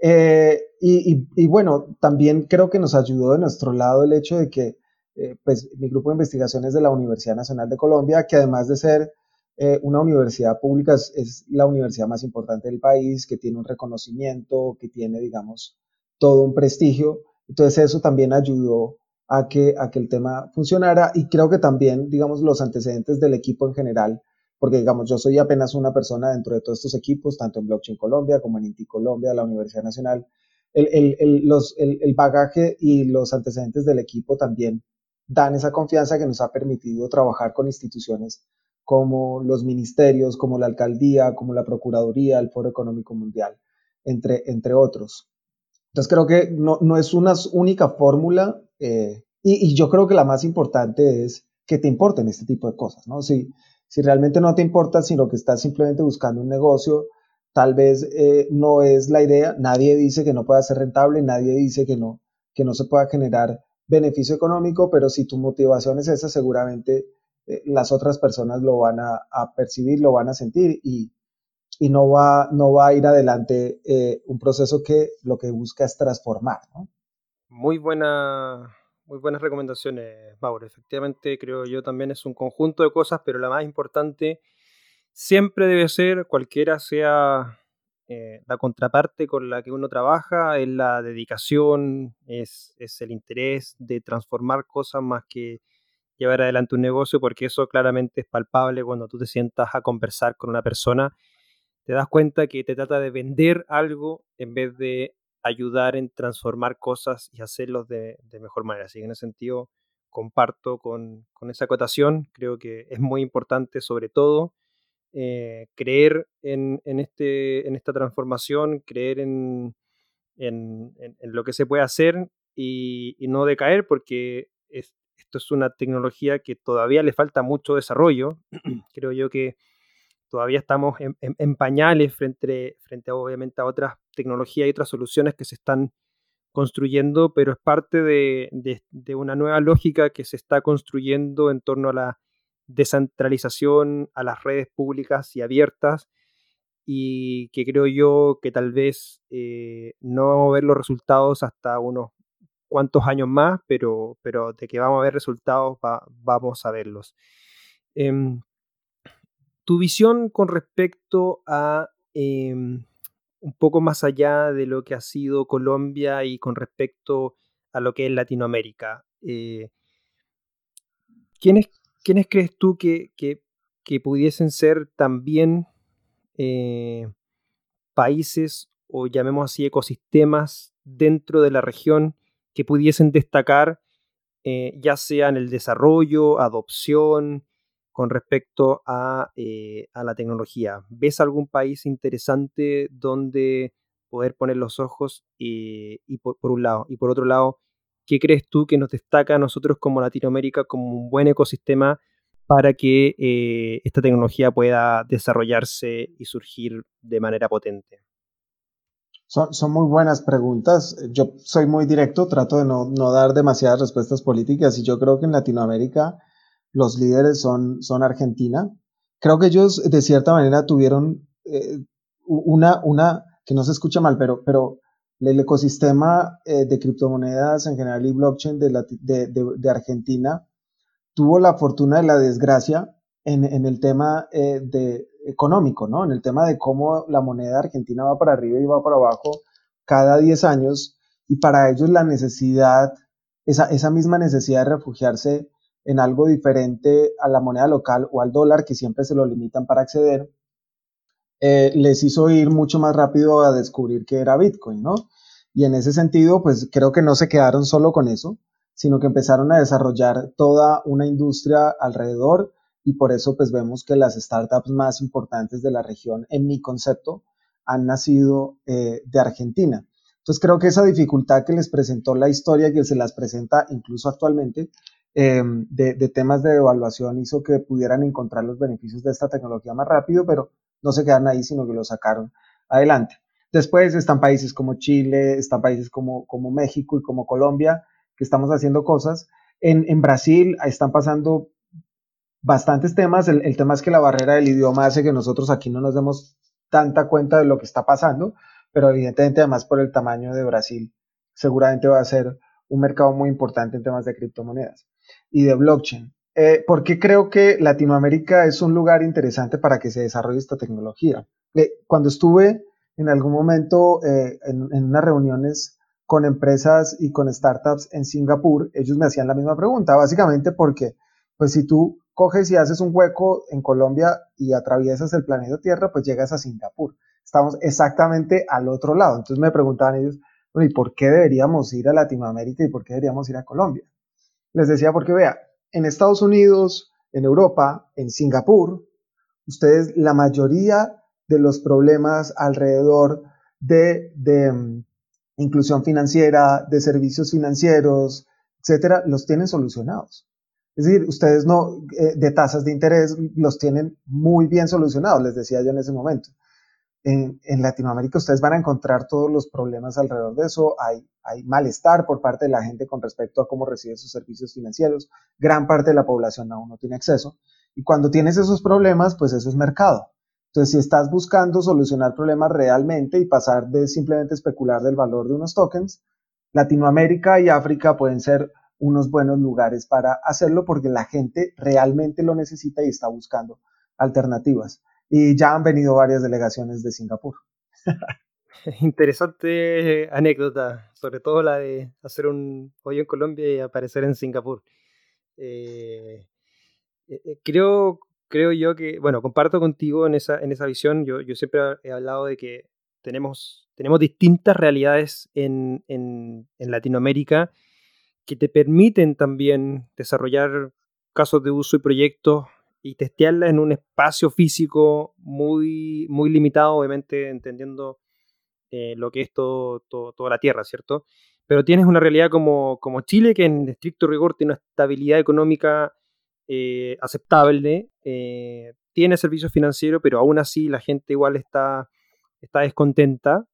Eh, y, bueno, también creo que nos ayudó de nuestro lado el hecho de que eh, pues, mi grupo de investigación es de la Universidad Nacional de Colombia, que además de ser eh, una universidad pública, es, la universidad más importante del país, que tiene un reconocimiento, que tiene, digamos, todo un prestigio. Entonces eso también ayudó a que, a que el tema funcionara y creo que también, digamos, los antecedentes del equipo en general porque digamos, yo soy apenas una persona dentro de todos estos equipos, tanto en Blockchain Colombia como en Inti Colombia, la Universidad Nacional. El, el, el, los, el, bagaje y los antecedentes del equipo también dan esa confianza que nos ha permitido trabajar con instituciones como los ministerios, como la alcaldía, como la Procuraduría, el Foro Económico Mundial, entre, entre otros. Entonces creo que no, no es una única fórmula eh, y, y, yo creo que la más importante es que te importen este tipo de cosas, ¿no? Si, si realmente no te importa, sino que estás simplemente buscando un negocio, tal vez eh, no es la idea. Nadie dice que no pueda ser rentable, nadie dice que no, que no se pueda generar beneficio económico, pero si tu motivación es esa, seguramente eh, las otras personas lo van a, percibir, lo van a sentir y, y, no, va, no va a ir adelante eh, un proceso que lo que busca es transformar. Muy buena muy buenas recomendaciones, Mauro. Efectivamente, creo yo también es un conjunto de cosas, pero la más importante siempre debe ser, cualquiera sea eh, la contraparte con la que uno trabaja, es la dedicación, es, es el interés de transformar cosas más que llevar adelante un negocio, porque eso claramente es palpable cuando tú te sientas a conversar con una persona. Te das cuenta que te trata de vender algo en vez de ayudar en transformar cosas y hacerlos de, mejor manera. Así que en ese sentido comparto con, esa acotación. Creo que es muy importante, sobre todo, eh, creer en, este, en esta transformación, creer en, lo que se puede hacer y, no decaer, porque esto es una tecnología que todavía le falta mucho desarrollo. [clears throat] Creo yo que todavía estamos en, pañales frente, frente obviamente a otras tecnologías y otras soluciones que se están construyendo, pero es parte de, una nueva lógica que se está construyendo en torno a la descentralización, a las redes públicas y abiertas, y que creo yo que tal vez eh, no vamos a ver los resultados hasta unos cuantos años más, pero, pero de que vamos a ver resultados vamos a verlos. Em, tu visión con respecto a em, un poco más allá de lo que ha sido Colombia y con respecto a lo que es Latinoamérica. Eh, ¿quiénes, crees tú que, pudiesen ser también eh, países o llamemos así ecosistemas dentro de la región que pudiesen destacar eh, ya sea en el desarrollo, adopción, con respecto eh, a, la tecnología. ¿Ves algún país interesante donde poder poner los ojos y, por, un lado? Y por otro lado, ¿qué crees tú que nos destaca a nosotros como Latinoamérica como un buen ecosistema para que eh, esta tecnología pueda desarrollarse y surgir de manera potente? Son, muy buenas preguntas. Yo soy muy directo, trato de no, no, dar demasiadas respuestas políticas y yo creo que en Latinoamérica los líderes son, son Argentina. Creo que ellos de cierta manera tuvieron eh, una, una, que no se escucha mal, pero, pero el ecosistema eh, de criptomonedas en general y blockchain de, de, Argentina tuvo la fortuna de la desgracia en, en el tema eh, de, económico, ¿no? En el tema de cómo la moneda argentina va para arriba y va para abajo cada 10 años y para ellos la necesidad, esa, esa misma necesidad de refugiarse en algo diferente a la moneda local o al dólar, que siempre se lo limitan para acceder, eh, les hizo ir mucho más rápido a descubrir que era Bitcoin, ¿no? Y en ese sentido, pues creo que no se quedaron solo con eso, sino que empezaron a desarrollar toda una industria alrededor y por eso pues vemos que las startups más importantes de la región, en mi concepto, han nacido eh, de Argentina. Entonces creo que esa dificultad que les presentó la historia, que se las presenta incluso actualmente, eh, de, temas de evaluación hizo que pudieran encontrar los beneficios de esta tecnología más rápido, pero no se quedan ahí, sino que lo sacaron adelante. Después están países como Chile, están países como, como México y como Colombia, que estamos haciendo cosas. En, Brasil están pasando bastantes temas. El, el, tema es que la barrera del idioma hace que nosotros aquí no nos demos tanta cuenta de lo que está pasando, pero evidentemente además por el tamaño de Brasil, seguramente va a ser un mercado muy importante en temas de criptomonedas y de blockchain. Eh, ¿Por qué creo que Latinoamérica es un lugar interesante para que se desarrolle esta tecnología? Eh, cuando estuve en algún momento eh, en, en, unas reuniones con empresas y con startups en Singapur, ellos me hacían la misma pregunta, básicamente porque Pues si tú coges y haces un hueco en Colombia y atraviesas el planeta Tierra, pues llegas a Singapur. Estamos exactamente al otro lado. Entonces me preguntaban ellos, ¿y por qué deberíamos ir a Latinoamérica y por qué deberíamos ir a Colombia? Les decía, porque vea, en Estados Unidos, en Europa, en Singapur, ustedes, la mayoría de los problemas alrededor de, mm, inclusión financiera, de servicios financieros, etcétera, los tienen solucionados. Es decir, ustedes no, eh, de tasas de interés, los tienen muy bien solucionados, les decía yo en ese momento. En, Latinoamérica ustedes van a encontrar todos los problemas alrededor de eso. Hay, hay malestar por parte de la gente con respecto a cómo recibe sus servicios financieros. Gran parte de la población aún no tiene acceso. Y cuando tienes esos problemas, pues eso es mercado. Entonces, si estás buscando solucionar problemas realmente y pasar de simplemente especular del valor de unos tokens, Latinoamérica y África pueden ser unos buenos lugares para hacerlo porque la gente realmente lo necesita y está buscando alternativas. Y ya han venido varias delegaciones de Singapur. [laughs] Interesante anécdota, sobre todo la de hacer un hoyo en Colombia y aparecer en Singapur. Eh, eh, eh, creo, creo yo que, bueno, comparto contigo en esa, en esa visión. Yo, yo siempre he hablado de que tenemos, tenemos distintas realidades en, en, en Latinoamérica que te permiten también desarrollar casos de uso y proyectos y testearlas en un espacio físico muy, muy limitado, obviamente entendiendo eh, lo que es toda la Tierra, ¿cierto? Pero tienes una realidad como, como Chile que en estricto rigor tiene una estabilidad económica eh, aceptable, eh, tiene servicios financieros, pero aún así la gente igual está, está descontenta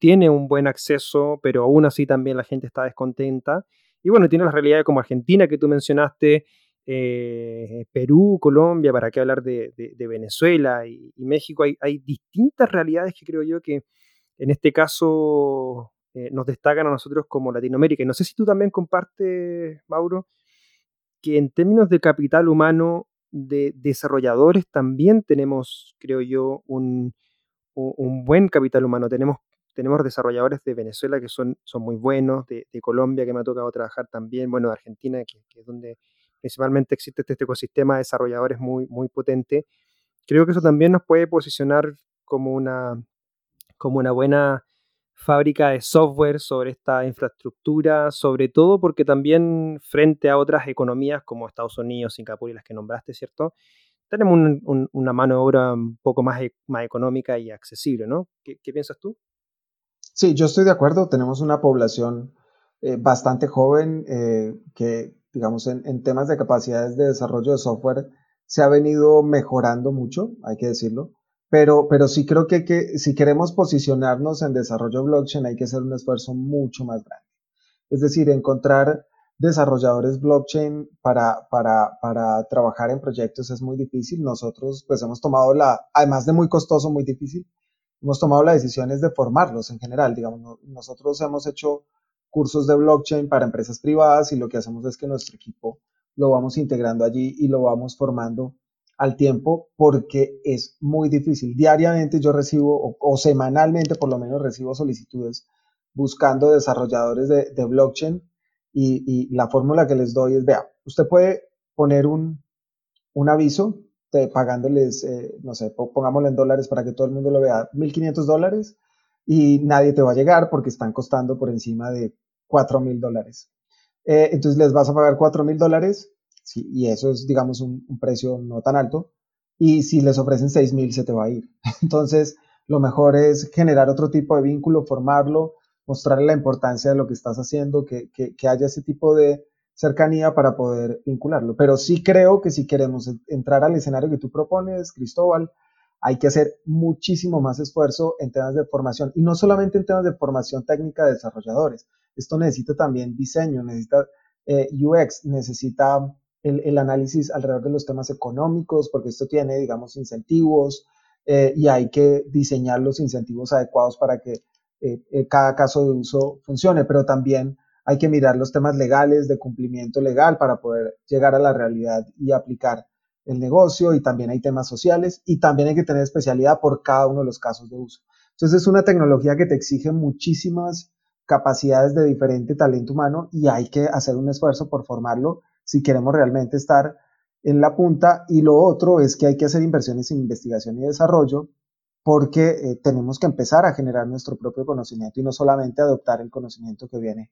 tiene un buen acceso, pero aún así también la gente está descontenta. Y bueno, tiene la realidad como Argentina que tú mencionaste, eh, Perú, Colombia, para qué hablar de, Venezuela y, México. Hay, distintas realidades que creo yo que en este caso eh, nos destacan a nosotros como Latinoamérica. Y no sé si tú también compartes, Mauro, que en términos de capital humano de desarrolladores también tenemos, creo yo, un, buen capital humano. Tenemos desarrolladores de Venezuela que son, son muy buenos, de, Colombia que me ha tocado trabajar también, bueno, de Argentina, que, es donde principalmente existe este, ecosistema de desarrolladores muy, muy potente. Creo que eso también nos puede posicionar como una, como una buena fábrica de software sobre esta infraestructura, sobre todo porque también frente a otras economías como Estados Unidos, Singapur y las que nombraste, ¿cierto? Tenemos una mano de obra un poco más, e, más económica y accesible, ¿no? ¿Qué piensas tú? Sí, yo estoy de acuerdo. Tenemos una población eh, bastante joven eh, que, digamos, en, temas de capacidades de desarrollo de software se ha venido mejorando mucho, hay que decirlo. Pero, pero sí creo que, que si queremos posicionarnos en desarrollo blockchain hay que hacer un esfuerzo mucho más grande. Es decir, encontrar desarrolladores blockchain para, para, para trabajar en proyectos es muy difícil. Nosotros pues hemos tomado la, además de muy costoso, muy difícil, hemos tomado la decisión de formarlos en general. Digamos, nosotros hemos hecho cursos de blockchain para empresas privadas y lo que hacemos es que nuestro equipo lo vamos integrando allí y lo vamos formando al tiempo porque es muy difícil. Diariamente yo recibo, o, semanalmente por lo menos recibo solicitudes buscando desarrolladores de, blockchain y, y, la fórmula que les doy es, vea, usted puede poner un, un aviso pagándoles, eh, no sé, pongámoslo en dólares para que todo el mundo lo vea, 1.500 dólares y nadie te va a llegar porque están costando por encima de 4.000 dólares. Eh, entonces les vas a pagar 4.000 dólares y eso es, digamos, un, precio no tan alto. Y si les ofrecen 6.000 se te va a ir. [laughs] Entonces, lo mejor es generar otro tipo de vínculo, formarlo, mostrarle la importancia de lo que estás haciendo, que, que haya ese tipo de, cercanía para poder vincularlo. Pero sí creo que si queremos entrar al escenario que tú propones, Cristóbal, hay que hacer muchísimo más esfuerzo en temas de formación y no solamente en temas de formación técnica de desarrolladores. Esto necesita también diseño, necesita eh, UX, necesita el, análisis alrededor de los temas económicos, porque esto tiene, digamos, incentivos eh, y hay que diseñar los incentivos adecuados para que eh, cada caso de uso funcione, pero también hay que mirar los temas legales de cumplimiento legal para poder llegar a la realidad y aplicar el negocio y también hay temas sociales y también hay que tener especialidad por cada uno de los casos de uso. Entonces es una tecnología que te exige muchísimas capacidades de diferente talento humano y hay que hacer un esfuerzo por formarlo si queremos realmente estar en la punta. Y lo otro es que hay que hacer inversiones en investigación y desarrollo porque eh, tenemos que empezar a generar nuestro propio conocimiento y no solamente adoptar el conocimiento que viene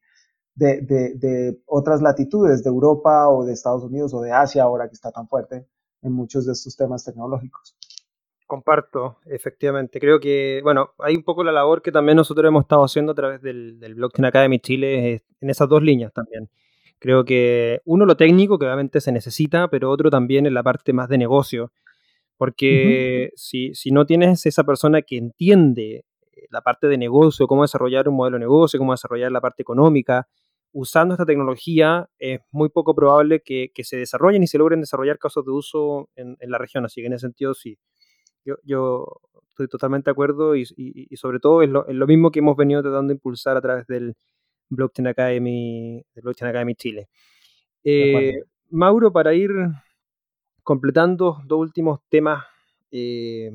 de, de, otras latitudes, de Europa o de Estados Unidos o de Asia, ahora que está tan fuerte en muchos de estos temas tecnológicos. Comparto, efectivamente. Creo que, bueno, hay un poco la labor que también nosotros hemos estado haciendo a través del, del Blockchain Academy Chile en esas dos líneas también. Creo que uno lo técnico, que obviamente se necesita, pero otro también en la parte más de negocio. Porque si, si, no tienes esa persona que entiende eh, la parte de negocio, cómo desarrollar un modelo de negocio, cómo desarrollar la parte económica, usando esta tecnología es muy poco probable que, que se desarrollen y se logren desarrollar casos de uso en, en, la región. Así que en ese sentido sí, yo, yo estoy totalmente de acuerdo y, y, y sobre todo es lo, es lo, mismo que hemos venido tratando de impulsar a través del, Blockchain Academy, de Blockchain Academy Chile. Eh, Mauro, para ir completando dos últimos temas, eh,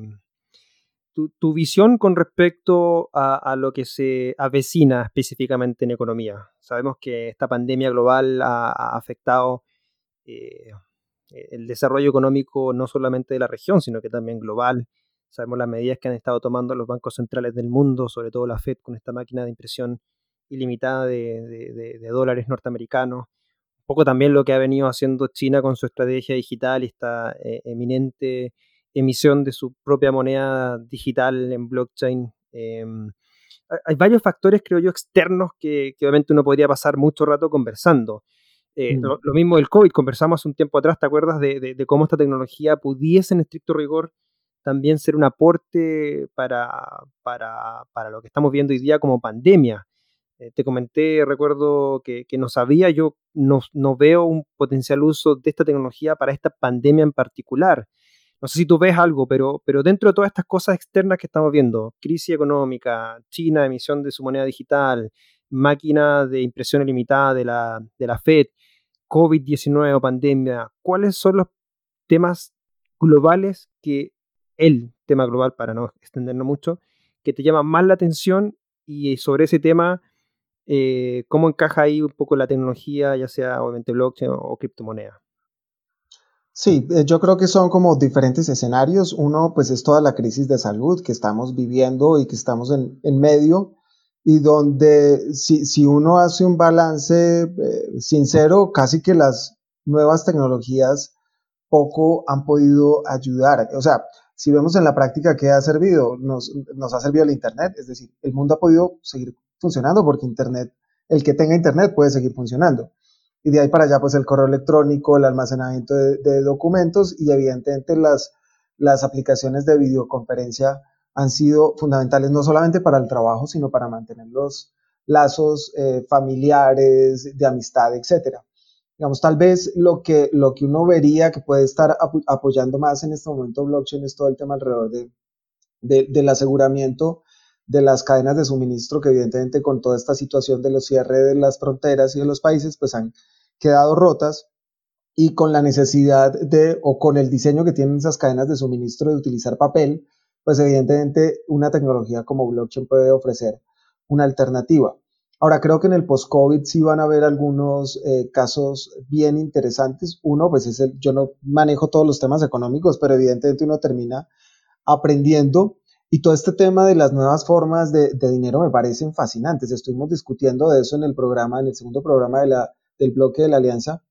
tu, visión con respecto a, lo que se avecina específicamente en economía. Sabemos que esta pandemia global ha, afectado eh, el desarrollo económico no solamente de la región, sino que también global. Sabemos las medidas que han estado tomando los bancos centrales del mundo, sobre todo la Fed con esta máquina de impresión ilimitada de, dólares norteamericanos. Un poco también lo que ha venido haciendo China con su estrategia digital y esta eh, eminente emisión de su propia moneda digital en blockchain. Em, hay varios factores, creo yo, externos que, obviamente uno podría pasar mucho rato conversando. Eh, mm. lo, mismo del COVID, conversamos hace un tiempo atrás, ¿te acuerdas de, de, cómo esta tecnología pudiese en estricto rigor también ser un aporte para, para, para, lo que estamos viendo hoy día como pandemia? Eh, te comenté, recuerdo que, no sabía, yo no, veo un potencial uso de esta tecnología para esta pandemia en particular. No sé si tú ves algo, pero, pero dentro de todas estas cosas externas que estamos viendo, crisis económica, China, emisión de su moneda digital, máquina de impresión ilimitada de la, de la Fed, COVID-19 o pandemia, ¿cuáles son los temas globales que el tema global, para no extendernos mucho, que te llama más la atención y sobre ese tema eh, ¿Cómo encaja ahí un poco la tecnología, ya sea obviamente blockchain o, criptomoneda? Sí, eh, yo creo que son como diferentes escenarios. Uno, pues es toda la crisis de salud que estamos viviendo y que estamos en, en medio y donde si, si, uno hace un balance eh, sincero, casi que las nuevas tecnologías poco han podido ayudar. O sea, si vemos en la práctica qué ha servido, nos, nos ha servido el Internet, es decir, el mundo ha podido seguir funcionando porque Internet, el que tenga Internet puede seguir funcionando. Y de ahí para allá, pues el correo electrónico, el almacenamiento de, documentos y evidentemente las, las aplicaciones de videoconferencia han sido fundamentales no solamente para el trabajo, sino para mantener los lazos eh, familiares, de amistad, etcétera. Digamos, tal vez lo que, lo que uno vería que puede estar apoyando más en este momento blockchain es todo el tema alrededor de, de, del aseguramiento de las cadenas de suministro que evidentemente con toda esta situación de los cierres de las fronteras y de los países pues han quedado rotas y con la necesidad de o con el diseño que tienen esas cadenas de suministro de utilizar papel, pues evidentemente una tecnología como blockchain puede ofrecer una alternativa. Ahora creo que en el post-COVID sí van a haber algunos eh, casos bien interesantes. Uno, pues es el, yo no manejo todos los temas económicos, pero evidentemente uno termina aprendiendo y todo este tema de las nuevas formas de, dinero me parecen fascinantes. Estuvimos discutiendo de eso en el programa, en el segundo programa de la, del bloque de la alianza.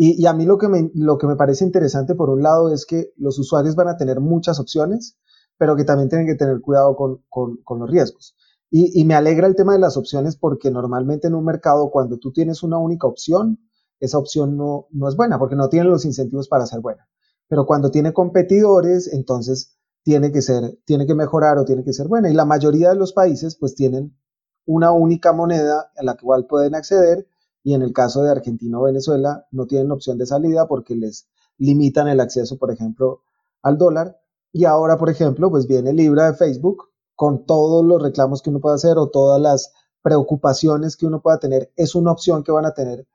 Y, a mí lo que, me, lo que me parece interesante, por un lado, es que los usuarios van a tener muchas opciones, pero que también tienen que tener cuidado con, con, los riesgos. Y, me alegra el tema de las opciones porque normalmente en un mercado, cuando tú tienes una única opción, esa opción no, no es buena porque no tiene los incentivos para ser buena. Pero cuando tiene competidores, entonces tiene que ser, tiene que mejorar o tiene que ser buena. Y la mayoría de los países pues tienen una única moneda a la cual pueden acceder y en el caso de Argentina o Venezuela no tienen opción de salida porque les limitan el acceso, por ejemplo, al dólar. Y ahora, por ejemplo, pues viene Libra de Facebook con todos los reclamos que uno puede hacer o todas las preocupaciones que uno pueda tener. Es una opción que van a tener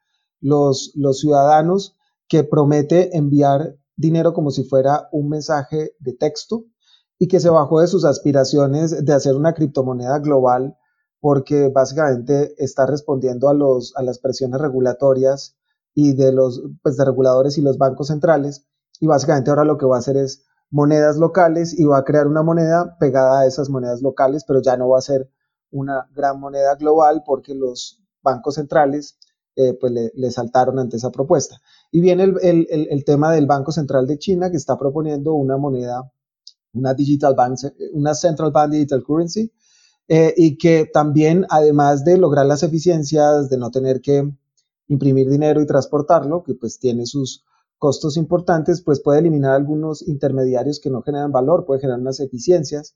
los, los ciudadanos que promete enviar dinero como si fuera un mensaje de texto y que se bajó de sus aspiraciones de hacer una criptomoneda global porque básicamente está respondiendo a, los, a las presiones regulatorias y de los pues, de reguladores y los bancos centrales. Y básicamente ahora lo que va a hacer es monedas locales y va a crear una moneda pegada a esas monedas locales, pero ya no va a ser una gran moneda global porque los bancos centrales eh, pues le, saltaron ante esa propuesta. Y viene el, el, tema del Banco Central de China que está proponiendo una moneda, una digital bank, una central bank digital currency, eh, y que también, además de lograr las eficiencias, de no tener que imprimir dinero y transportarlo, que pues tiene sus costos importantes, pues puede eliminar algunos intermediarios que no generan valor, puede generar unas eficiencias,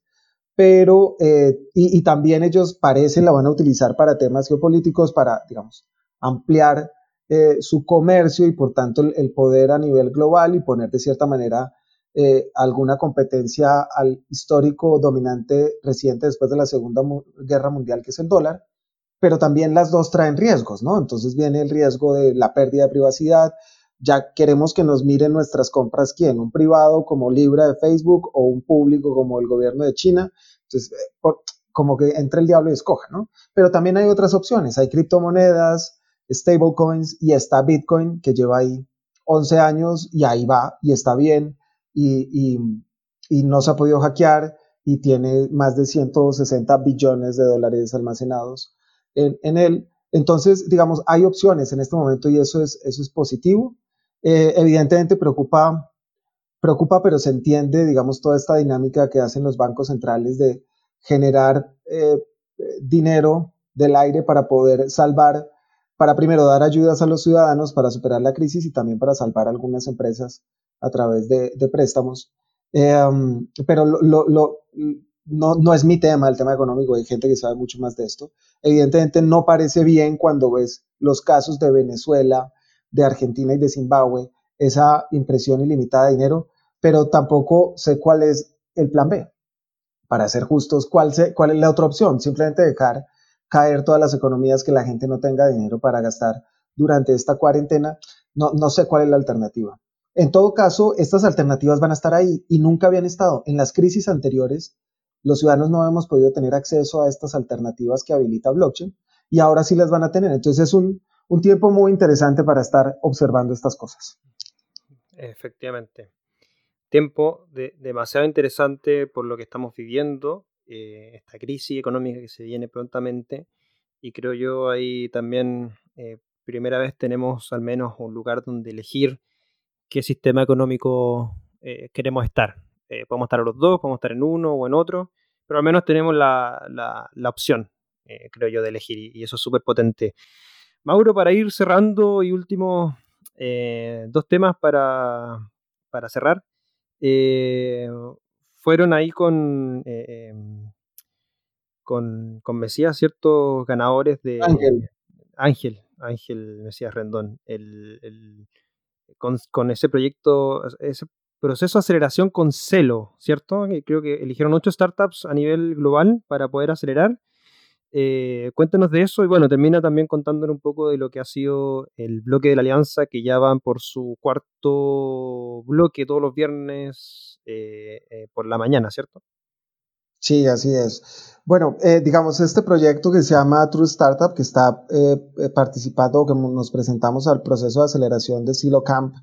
pero, eh, y, también ellos parecen la van a utilizar para temas geopolíticos, para, digamos, ampliar eh, su comercio y por tanto el, poder a nivel global y poner de cierta manera eh, alguna competencia al histórico dominante reciente después de la Segunda Guerra Mundial, que es el dólar, pero también las dos traen riesgos, ¿no? Entonces viene el riesgo de la pérdida de privacidad, ya queremos que nos miren nuestras compras quién, un privado como Libra de Facebook o un público como el gobierno de China. Entonces, eh, como que entre el diablo y escoja, ¿no? Pero también hay otras opciones, hay criptomonedas, stablecoins y está Bitcoin que lleva ahí 11 años y ahí va y está bien y, no se ha podido hackear y tiene más de 160 billones de dólares almacenados en, él. Entonces, digamos, hay opciones en este momento y eso es, eso es positivo. Eh, evidentemente preocupa, preocupa, pero se entiende, digamos, toda esta dinámica que hacen los bancos centrales de generar eh, dinero del aire para poder salvar, para primero dar ayudas a los ciudadanos para superar la crisis y también para salvar algunas empresas a través de, préstamos. Eh, pero lo, lo, no, no es mi tema, el tema económico, hay gente que sabe mucho más de esto. Evidentemente no parece bien cuando ves los casos de Venezuela, de Argentina y de Zimbabue, esa impresión ilimitada de dinero, pero tampoco sé cuál es el plan B. Para ser justos, ¿cuál, cuál es la otra opción? Simplemente dejar caer todas las economías que la gente no tenga dinero para gastar durante esta cuarentena. No, no sé cuál es la alternativa. En todo caso, estas alternativas van a estar ahí y nunca habían estado. En las crisis anteriores, los ciudadanos no hemos podido tener acceso a estas alternativas que habilita blockchain y ahora sí las van a tener. Entonces es un, tiempo muy interesante para estar observando estas cosas. Efectivamente. Tiempo demasiado interesante por lo que estamos viviendo, eh, esta crisis económica que se viene prontamente y creo yo ahí también eh, primera vez tenemos al menos un lugar donde elegir qué sistema económico eh, queremos estar. Eh, podemos estar a los dos, podemos estar en uno o en otro, pero al menos tenemos la, la, opción, eh, creo yo, de elegir y, eso es súper potente. Mauro, para ir cerrando y últimos dos temas para, para cerrar. fueron ahí con, em, con, con Mesías ciertos ganadores de... Ángel. Ángel, Ángel Mesías Rendón. El, el, con, ese proyecto, ese proceso de aceleración con celo, ¿cierto? Creo que eligieron ocho startups a nivel global para poder acelerar. Eh, cuéntanos de eso y bueno, termina también contándonos un poco de lo que ha sido el bloque de la alianza, que ya van por su cuarto bloque todos los viernes eh, eh, por la mañana, ¿cierto? Sí, así es. Bueno, digamos, este proyecto que se llama True Startup, que está participando, que nos presentamos al proceso de aceleración de Silo Camp,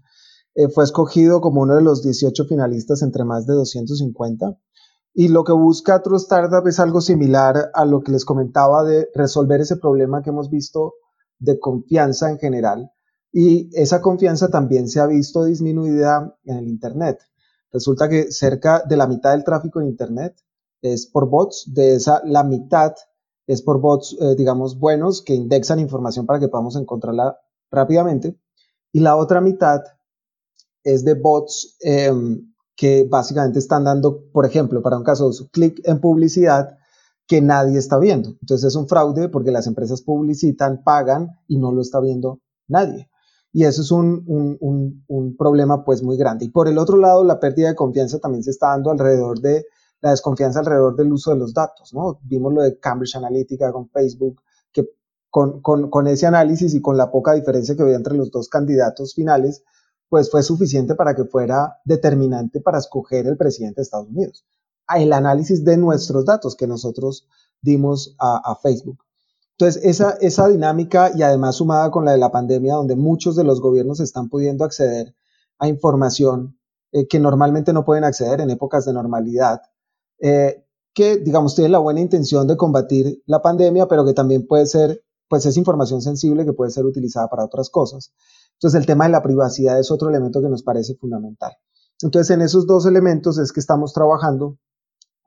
eh, fue escogido como uno de los 18 finalistas entre más de 250. Y lo que busca True Startup es algo similar a lo que les comentaba de resolver ese problema que hemos visto de confianza en general. Y esa confianza también se ha visto disminuida en el Internet. Resulta que cerca de la mitad del tráfico en Internet es por bots, de esa la mitad es por bots, eh, digamos, buenos que indexan información para que podamos encontrarla rápidamente. Y la otra mitad es de bots em, que básicamente están dando, por ejemplo, para un caso, clic en publicidad que nadie está viendo. Entonces es un fraude porque las empresas publicitan, pagan y no lo está viendo nadie. Y eso es un, un, un, problema pues muy grande. Y por el otro lado, la pérdida de confianza también se está dando alrededor de la desconfianza alrededor del uso de los datos, ¿no? Vimos lo de Cambridge Analytica con Facebook, que con, con, ese análisis y con la poca diferencia que había entre los dos candidatos finales, pues fue suficiente para que fuera determinante para escoger el presidente de Estados Unidos. El análisis de nuestros datos que nosotros dimos a, Facebook. Entonces, esa, esa dinámica y además sumada con la de la pandemia, donde muchos de los gobiernos están pudiendo acceder a información eh, que normalmente no pueden acceder en épocas de normalidad, eh, que, digamos, tienen la buena intención de combatir la pandemia, pero que también puede ser, pues es información sensible que puede ser utilizada para otras cosas. Entonces, el tema de la privacidad es otro elemento que nos parece fundamental. Entonces, en esos dos elementos es que estamos trabajando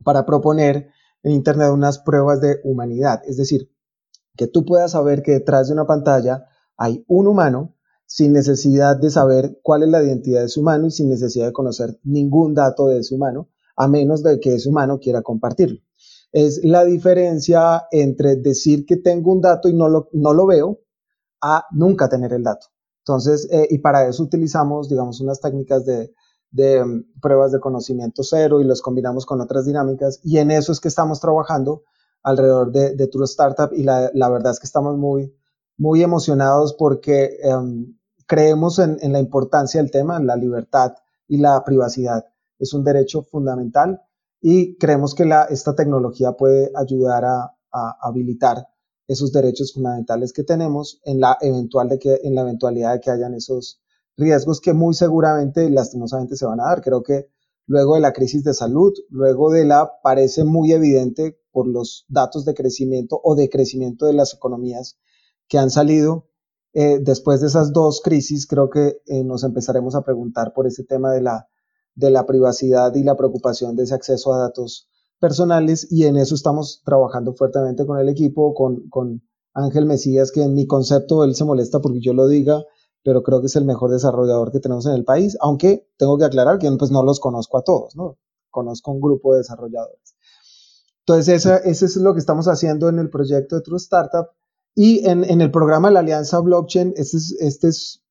para proponer en Internet unas pruebas de humanidad, es decir, que tú puedas saber que detrás de una pantalla hay un humano sin necesidad de saber cuál es la identidad de ese humano y sin necesidad de conocer ningún dato de ese humano, a menos de que ese humano quiera compartirlo. Es la diferencia entre decir que tengo un dato y no lo, no lo veo a nunca tener el dato. Entonces, eh, y para eso utilizamos, digamos, unas técnicas de, de um, pruebas de conocimiento cero y los combinamos con otras dinámicas y en eso es que estamos trabajando alrededor de, de True Startup y la, la, verdad es que estamos muy, muy emocionados porque um, creemos en, en, la importancia del tema, en la libertad y la privacidad. Es un derecho fundamental y creemos que esta tecnología puede ayudar a, habilitar esos derechos fundamentales que tenemos en la, eventual de que, en la eventualidad de que hayan esos riesgos que muy seguramente lastimosamente se van a dar. Creo que luego de la crisis de salud, luego de la, parece muy evidente por los datos de crecimiento o de crecimiento de las economías que han salido, eh, después de esas dos crisis, creo que eh, nos empezaremos a preguntar por ese tema de la, de la privacidad y la preocupación de ese acceso a datos personales y en eso estamos trabajando fuertemente con el equipo, con, con Ángel Mesías, que en mi concepto él se molesta porque yo lo diga, pero creo que es el mejor desarrollador que tenemos en el país, aunque tengo que aclarar que pues no los conozco a todos, ¿no? Conozco un grupo de desarrolladores. Entonces, esa, eso es lo que estamos haciendo en el proyecto de True Startup y en, en el programa de la Alianza Blockchain, este es, este es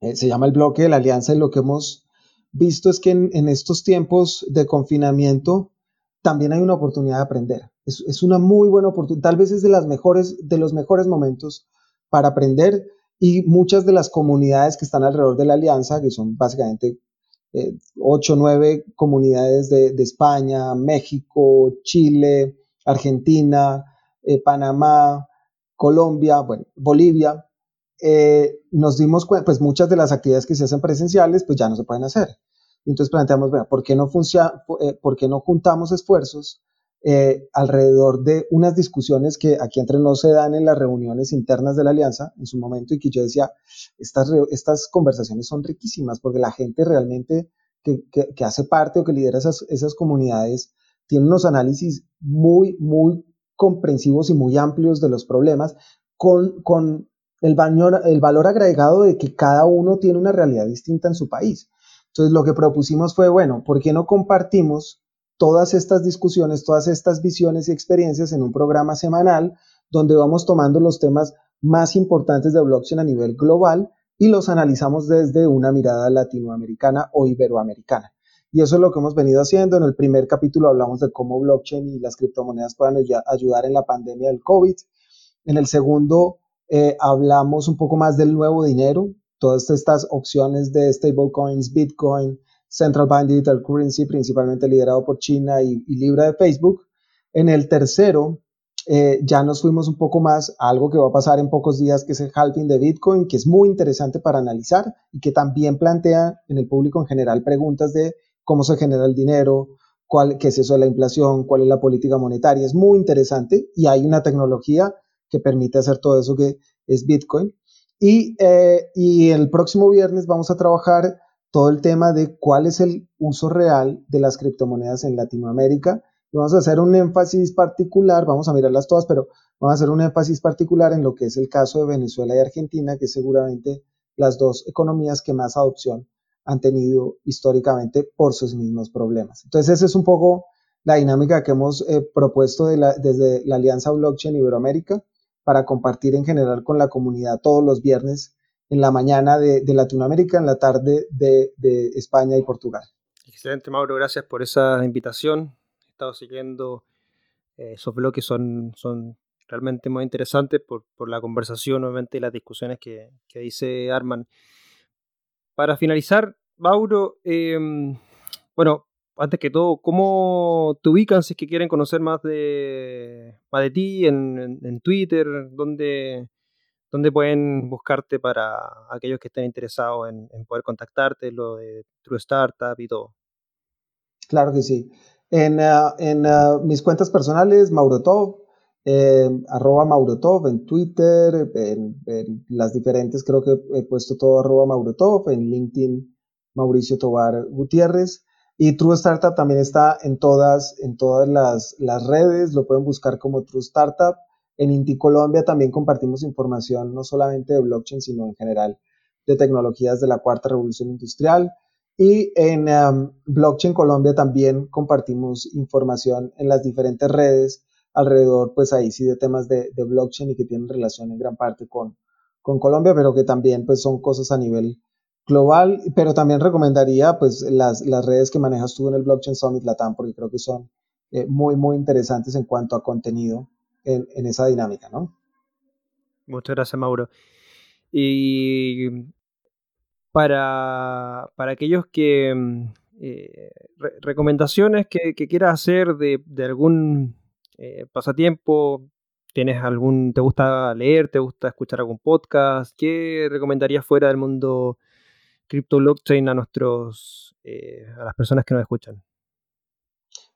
eh, se llama el bloque de la Alianza y lo que hemos visto es que en, estos tiempos de confinamiento también hay una oportunidad de aprender. Es, una muy buena oportunidad, tal vez es de, las mejores, de los mejores momentos para aprender y muchas de las comunidades que están alrededor de la alianza, que son básicamente eh, ocho o nueve comunidades de, España, México, Chile, Argentina, eh, Panamá, Colombia, Bolivia, eh, nos dimos cuenta, pues muchas de las actividades que se hacen presenciales, pues ya no se pueden hacer. Entonces planteamos, bueno, ¿por qué no, eh, ¿por qué no juntamos esfuerzos eh, alrededor de unas discusiones que aquí entre no se dan en las reuniones internas de la alianza en su momento y que yo decía, estas, estas conversaciones son riquísimas porque la gente realmente que, que, que hace parte o que lidera esas, esas comunidades tiene unos análisis muy, muy comprensivos y muy amplios de los problemas, con, con el, valor, el valor agregado de que cada uno tiene una realidad distinta en su país. Entonces, lo que propusimos fue, bueno, ¿por qué no compartimos todas estas discusiones, todas estas visiones y experiencias en un programa semanal donde vamos tomando los temas más importantes de blockchain a nivel global y los analizamos desde una mirada latinoamericana o iberoamericana? Y eso es lo que hemos venido haciendo. En el primer capítulo hablamos de cómo blockchain y las criptomonedas puedan ayudar en la pandemia del COVID. En el segundo eh, hablamos un poco más del nuevo dinero, todas estas opciones de stablecoins, Bitcoin, Central Bank Digital Currency, principalmente liderado por China y, y Libra de Facebook. En el tercero, eh, ya nos fuimos un poco más a algo que va a pasar en pocos días, que es el halving de Bitcoin, que es muy interesante para analizar y que también plantea en el público en general preguntas de cómo se genera el dinero, cuál, qué es eso de la inflación, cuál es la política monetaria. Es muy interesante y hay una tecnología que permite hacer todo eso que es Bitcoin. Y, eh, y el próximo viernes vamos a trabajar todo el tema de cuál es el uso real de las criptomonedas en Latinoamérica. Y vamos a hacer un énfasis particular, vamos a mirarlas todas, pero vamos a hacer un énfasis particular en lo que es el caso de Venezuela y Argentina, que es seguramente las dos economías que más adopción han tenido históricamente por sus mismos problemas. Entonces, esa es un poco la dinámica que hemos eh, propuesto desde la Alianza Blockchain Iberoamérica para compartir en general con la comunidad todos los viernes en la mañana de, Latinoamérica, en la tarde de, España y Portugal. Excelente, Mauro, gracias por esa invitación. He estado siguiendo eh, esos bloques, son, son realmente muy interesantes por, por la conversación, obviamente, y las discusiones que, que dice Arman. Para finalizar, Mauro, eh, bueno, antes que todo, ¿cómo te ubican si es que quieren conocer más de, más de ti en, Twitter? ¿Dónde, ¿Dónde, pueden buscarte para aquellos que estén interesados en, poder contactarte, lo de True Startup y todo? Claro que sí. En, uh, en uh, mis cuentas personales, Maurotov, eh, arroba Maurotov en Twitter, en, las diferentes, creo que he puesto todo arroba Maurotov, en LinkedIn Mauricio Tobar Gutiérrez. Y True Startup también está en todas, en todas las, las redes, lo pueden buscar como True Startup. En Inti Colombia también compartimos información no solamente de blockchain, sino en general de tecnologías de la cuarta revolución industrial. Y en um, Blockchain Colombia también compartimos información en las diferentes redes alrededor, pues ahí sí, de temas de, de blockchain y que tienen relación en gran parte con, con Colombia, pero que también pues son cosas a nivel global, pero también recomendaría pues las, las redes que manejas tú en el Blockchain Summit Latam, porque creo que son eh, muy, muy interesantes en cuanto a contenido en, en, esa dinámica, ¿no? Muchas gracias, Mauro. Y para, para aquellos que... Mm, eh, recomendaciones que, quieras hacer de, de algún eh, pasatiempo, ¿Tienes algún, te gusta leer, te gusta escuchar algún podcast? ¿Qué recomendarías fuera del mundo Crypto blockchain a nuestros, eh, a las personas que nos escuchan?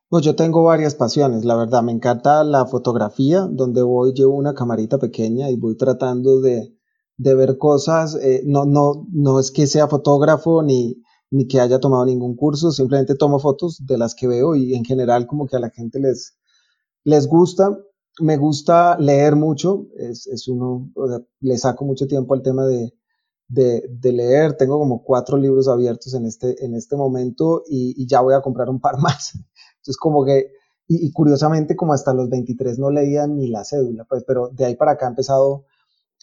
Pues yo tengo varias pasiones, la verdad. Me encanta la fotografía, donde voy, llevo una camarita pequeña y voy tratando de, de ver cosas. Eh, no, no, no es que sea fotógrafo ni, ni que haya tomado ningún curso, simplemente tomo fotos de las que veo y en general como que a la gente les, les gusta. Me gusta leer mucho, es, es uno, le saco mucho tiempo al tema de, de, leer. Tengo como cuatro libros abiertos en este, en este momento y, ya voy a comprar un par [laughs] más. Entonces, como que, y, curiosamente, como hasta los 23 no leía ni la cédula, pues, pero de ahí para acá he empezado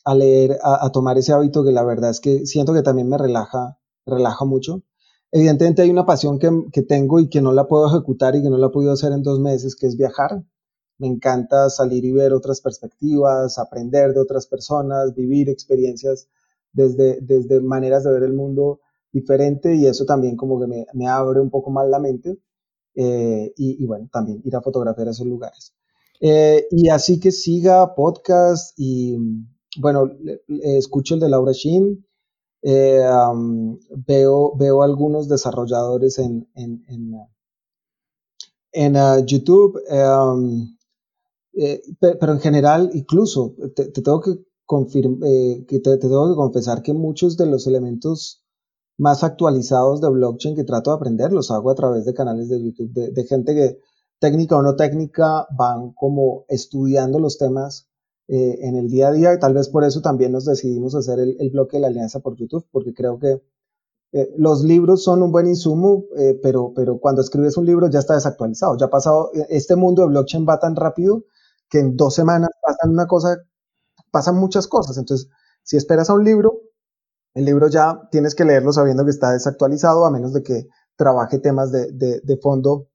a leer, a, tomar ese hábito que la verdad es que siento que también me relaja, relaja mucho. Evidentemente hay una pasión que, que tengo y que no la puedo ejecutar y que no la he podido hacer en dos meses, que es viajar. Me encanta salir y ver otras perspectivas, aprender de otras personas, vivir experiencias desde, desde maneras de ver el mundo diferente y eso también como que me, abre un poco más la mente eh, y, bueno, también ir a fotografiar esos lugares. Eh, y así que siga podcast y bueno, escucho el de Laura Shin, eh, veo, veo algunos desarrolladores en, en, en, uh, YouTube, pero en general incluso te tengo que eh, que te, tengo que confesar que muchos de los elementos más actualizados de blockchain que trato de aprender los hago a través de canales de YouTube, de, gente que técnica o no técnica van como estudiando los temas eh, en el día a día. Y tal vez por eso también nos decidimos hacer el, bloque de la alianza por YouTube, porque creo que eh, los libros son un buen insumo, pero, pero cuando escribes un libro ya está desactualizado, ya ha pasado, este mundo de blockchain va tan rápido que en dos semanas pasan una cosa pasan muchas cosas. Entonces, si esperas a un libro, el libro ya tienes que leerlo sabiendo que está desactualizado, a menos de que trabaje temas de, de, fondo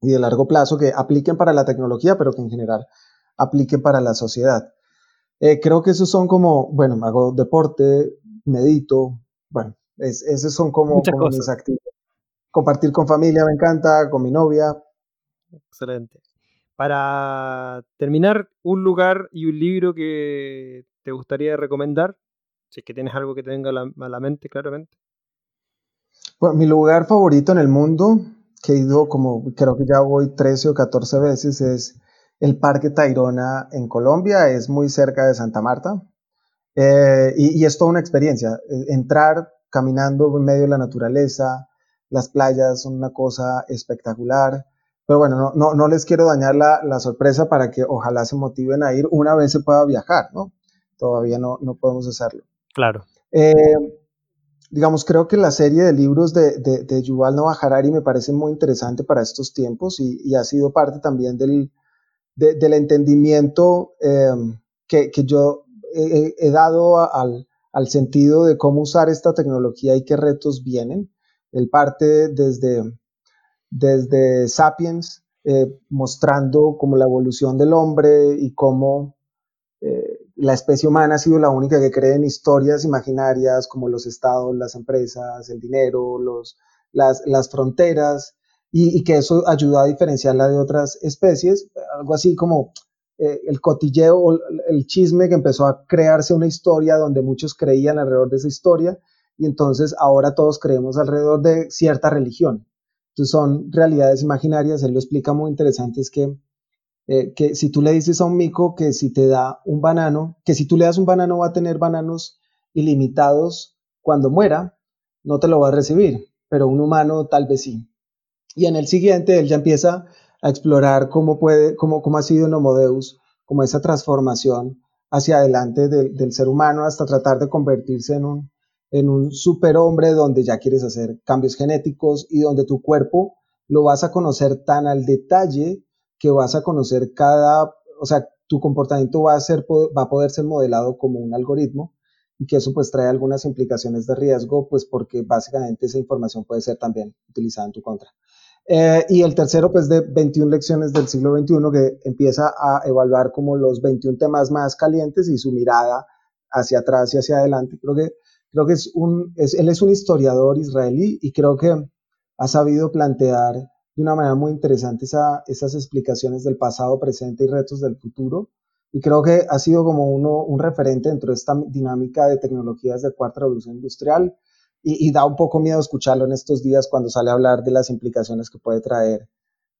y de largo plazo que apliquen para la tecnología, pero que en general apliquen para la sociedad. Eh, creo que esos son como, bueno, hago deporte, medito, bueno, esos son como, como mis actividades. Compartir con familia me encanta, con mi novia. Excelente. Para terminar, un lugar y un libro que te gustaría recomendar, si es que tienes algo que te venga a la, mente, claramente. Bueno, mi lugar favorito en el mundo, que he ido como creo que ya voy 13 o 14 veces, es el Parque Tayrona en Colombia, es muy cerca de Santa Marta. Eh, y, y, es toda una experiencia. Eh, entrar caminando en medio de la naturaleza, las playas son una cosa espectacular. Pero bueno, no, no, les quiero dañar la, sorpresa para que ojalá se motiven a ir una vez se pueda viajar, ¿no? Todavía no, no podemos hacerlo. Claro. Eh, digamos, creo que la serie de libros de, de, Yuval Noah Harari me parece muy interesante para estos tiempos y, ha sido parte también del, del entendimiento eh, que, que, yo he, dado al, al, sentido de cómo usar esta tecnología y qué retos vienen. Él parte desde desde Sapiens, eh, mostrando como la evolución del hombre y cómo eh, la especie humana ha sido la única que cree en historias imaginarias como los estados, las empresas, el dinero, los, las, las fronteras, y, que eso ayuda a diferenciarla de otras especies, algo así como eh, el cotilleo el chisme que empezó a crearse una historia donde muchos creían alrededor de esa historia y entonces ahora todos creemos alrededor de cierta religión. Son realidades imaginarias, él lo explica muy interesante, es que, eh, que si tú le dices a un mico que si te da un banano, que si tú le das un banano va a tener bananos ilimitados cuando muera, no te lo va a recibir, pero un humano tal vez sí. Y en el siguiente él ya empieza a explorar cómo puede, cómo, cómo ha sido en Homo Deus, como esa transformación hacia adelante del, del ser humano hasta tratar de convertirse en un, en un superhombre donde ya quieres hacer cambios genéticos y donde tu cuerpo lo vas a conocer tan al detalle que vas a conocer cada, o sea, tu comportamiento va a, ser, va a poder ser modelado como un algoritmo y que eso pues trae algunas implicaciones de riesgo, pues porque básicamente esa información puede ser también utilizada en tu contra. Eh, y el tercero, pues de 21 lecciones del siglo XXI, que empieza a evaluar como los 21 temas más calientes y su mirada hacia atrás y hacia adelante. Creo que, creo que es un, él es un historiador israelí y creo que ha sabido plantear de una manera muy interesante esa, esas explicaciones del pasado, presente y retos del futuro. Y creo que ha sido como uno, un referente dentro de esta dinámica de tecnologías de cuarta revolución industrial y, da un poco miedo escucharlo en estos días cuando sale a hablar de las implicaciones que puede traer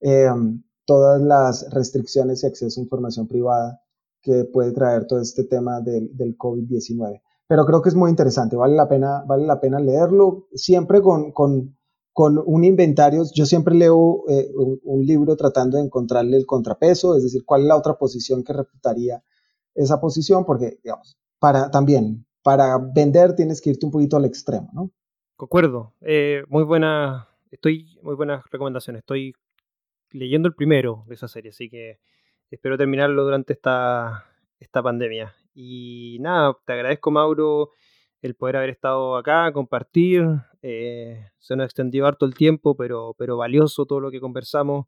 em, todas las restricciones y acceso a información privada que puede traer todo este tema del COVID-19. Pero creo que es muy interesante, vale la pena, vale la pena leerlo, siempre con, con, con un inventario. Yo siempre leo eh, un, un, libro tratando de encontrarle el contrapeso, es decir, cuál es la otra posición que refutaría esa posición, porque, digamos, para también para vender tienes que irte un poquito al extremo, ¿no? Concuerdo. Eh, muy buena, estoy, muy buenas recomendaciones. Estoy leyendo el primero de esa serie, así que espero terminarlo durante esta, esta pandemia. Y nada, te agradezco, Mauro, el poder haber estado acá, compartir. Eh, se nos extendió harto el tiempo, pero, pero valioso todo lo que conversamos.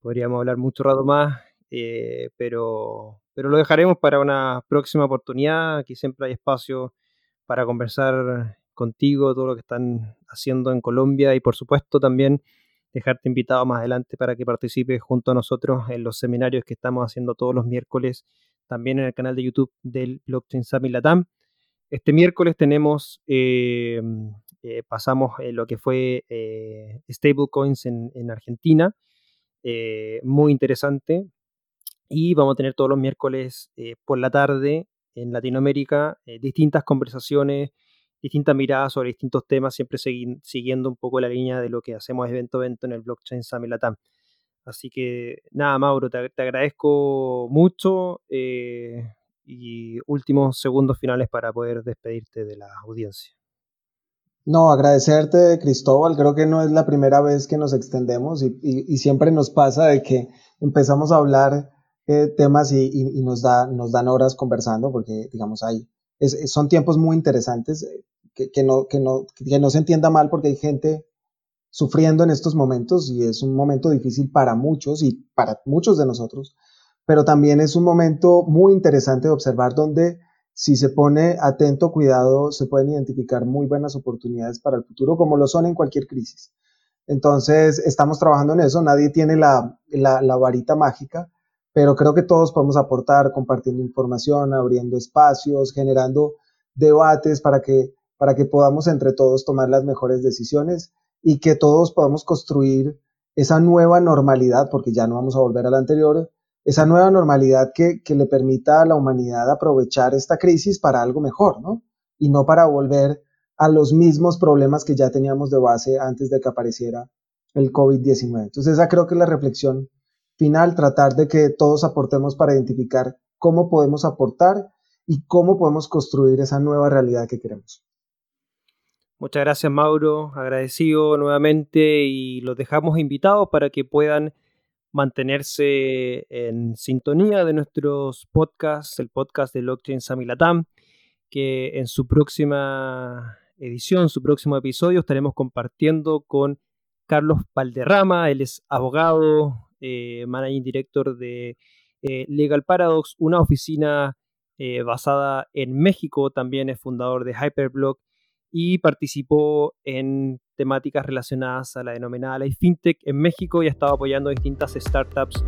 Podríamos hablar mucho rato más, eh, pero, pero lo dejaremos para una próxima oportunidad. Aquí siempre hay espacio para conversar contigo, todo lo que están haciendo en Colombia y por supuesto también dejarte invitado más adelante para que participes junto a nosotros en los seminarios que estamos haciendo todos los miércoles, también en el canal de YouTube del Blockchain Summit Latam. Este miércoles tenemos, eh, eh, pasamos lo que fue eh, stablecoins en, en Argentina, muy interesante, y vamos a tener todos los miércoles eh, por la tarde en Latinoamérica eh, distintas conversaciones, distintas miradas sobre distintos temas, siempre siguiendo un poco la línea de lo que hacemos evento a evento en el Blockchain Summit Latam. Así que nada, Mauro, te, agradezco mucho eh, y últimos segundos finales para poder despedirte de la audiencia. No, agradecerte, Cristóbal. Creo que no es la primera vez que nos extendemos y, siempre nos pasa de que empezamos a hablar eh, temas y, nos, da, nos dan horas conversando porque, digamos, hay, es, son tiempos muy interesantes eh, que no se entienda mal porque hay gente sufriendo en estos momentos y es un momento difícil para muchos y para muchos de nosotros, pero también es un momento muy interesante de observar donde si se pone atento, cuidado, se pueden identificar muy buenas oportunidades para el futuro, como lo son en cualquier crisis. Entonces, estamos trabajando en eso, nadie tiene la, la, varita mágica, pero creo que todos podemos aportar compartiendo información, abriendo espacios, generando debates para que, para que podamos entre todos tomar las mejores decisiones y que todos podamos construir esa nueva normalidad, porque ya no vamos a volver a la anterior, esa nueva normalidad que, que le permita a la humanidad aprovechar esta crisis para algo mejor, ¿no? Y no para volver a los mismos problemas que ya teníamos de base antes de que apareciera el COVID-19. Entonces esa creo que es la reflexión final, tratar de que todos aportemos para identificar cómo podemos aportar y cómo podemos construir esa nueva realidad que queremos. Muchas gracias Mauro, agradecido nuevamente y los dejamos invitados para que puedan mantenerse en sintonía de nuestros podcasts, el podcast de Blockchain Samilatam, que en su próxima edición, su próximo episodio estaremos compartiendo con Carlos Valderrama, él es abogado, eh, Managing Director de eh, Legal Paradox, una oficina eh, basada en México, también es fundador de Hyperblock y participó en temáticas relacionadas a la denominada Ley FinTech en México y ha estado apoyando distintas startups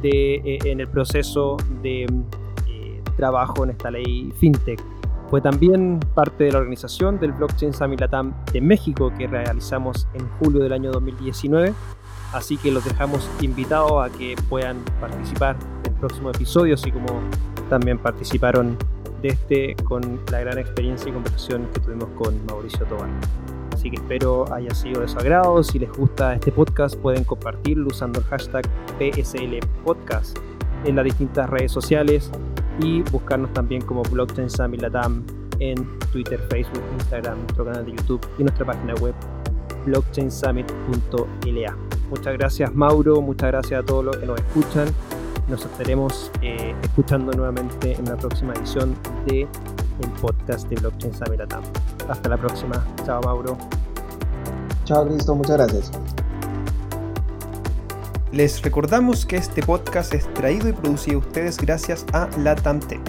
de, eh, en el proceso de eh, trabajo en esta ley FinTech. Fue también parte de la organización del Blockchain Summit Latam de México que realizamos en julio del año 2019. Así que los dejamos invitados a que puedan participar del próximo episodio, así como también participaron de este con la gran experiencia y conversación que tuvimos con Mauricio Tobar. Así que espero haya sido de su agrado. Si les gusta este podcast, pueden compartirlo usando el hashtag PSL Podcast en las distintas redes sociales y buscarnos también como Blockchain Summit Latam en Twitter, Facebook, Instagram, nuestro canal de YouTube y nuestra página web blockchainsummit.la. Muchas gracias Mauro, muchas gracias a todos los que nos escuchan. Nos estaremos eh, escuchando nuevamente en la próxima edición de el podcast de Blockchain Summit Latam. Hasta la próxima. Chao Mauro. Chao Cristo, muchas gracias. Les recordamos que este podcast es traído y producido a ustedes gracias a Latam Tech,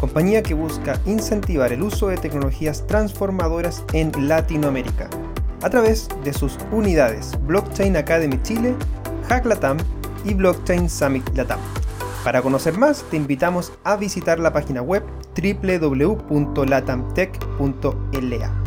compañía que busca incentivar el uso de tecnologías transformadoras en Latinoamérica a través de sus unidades Blockchain Academy Chile, Hack Latam y Blockchain Summit Latam. Para conocer más, te invitamos a visitar la página web www.latamtech.la.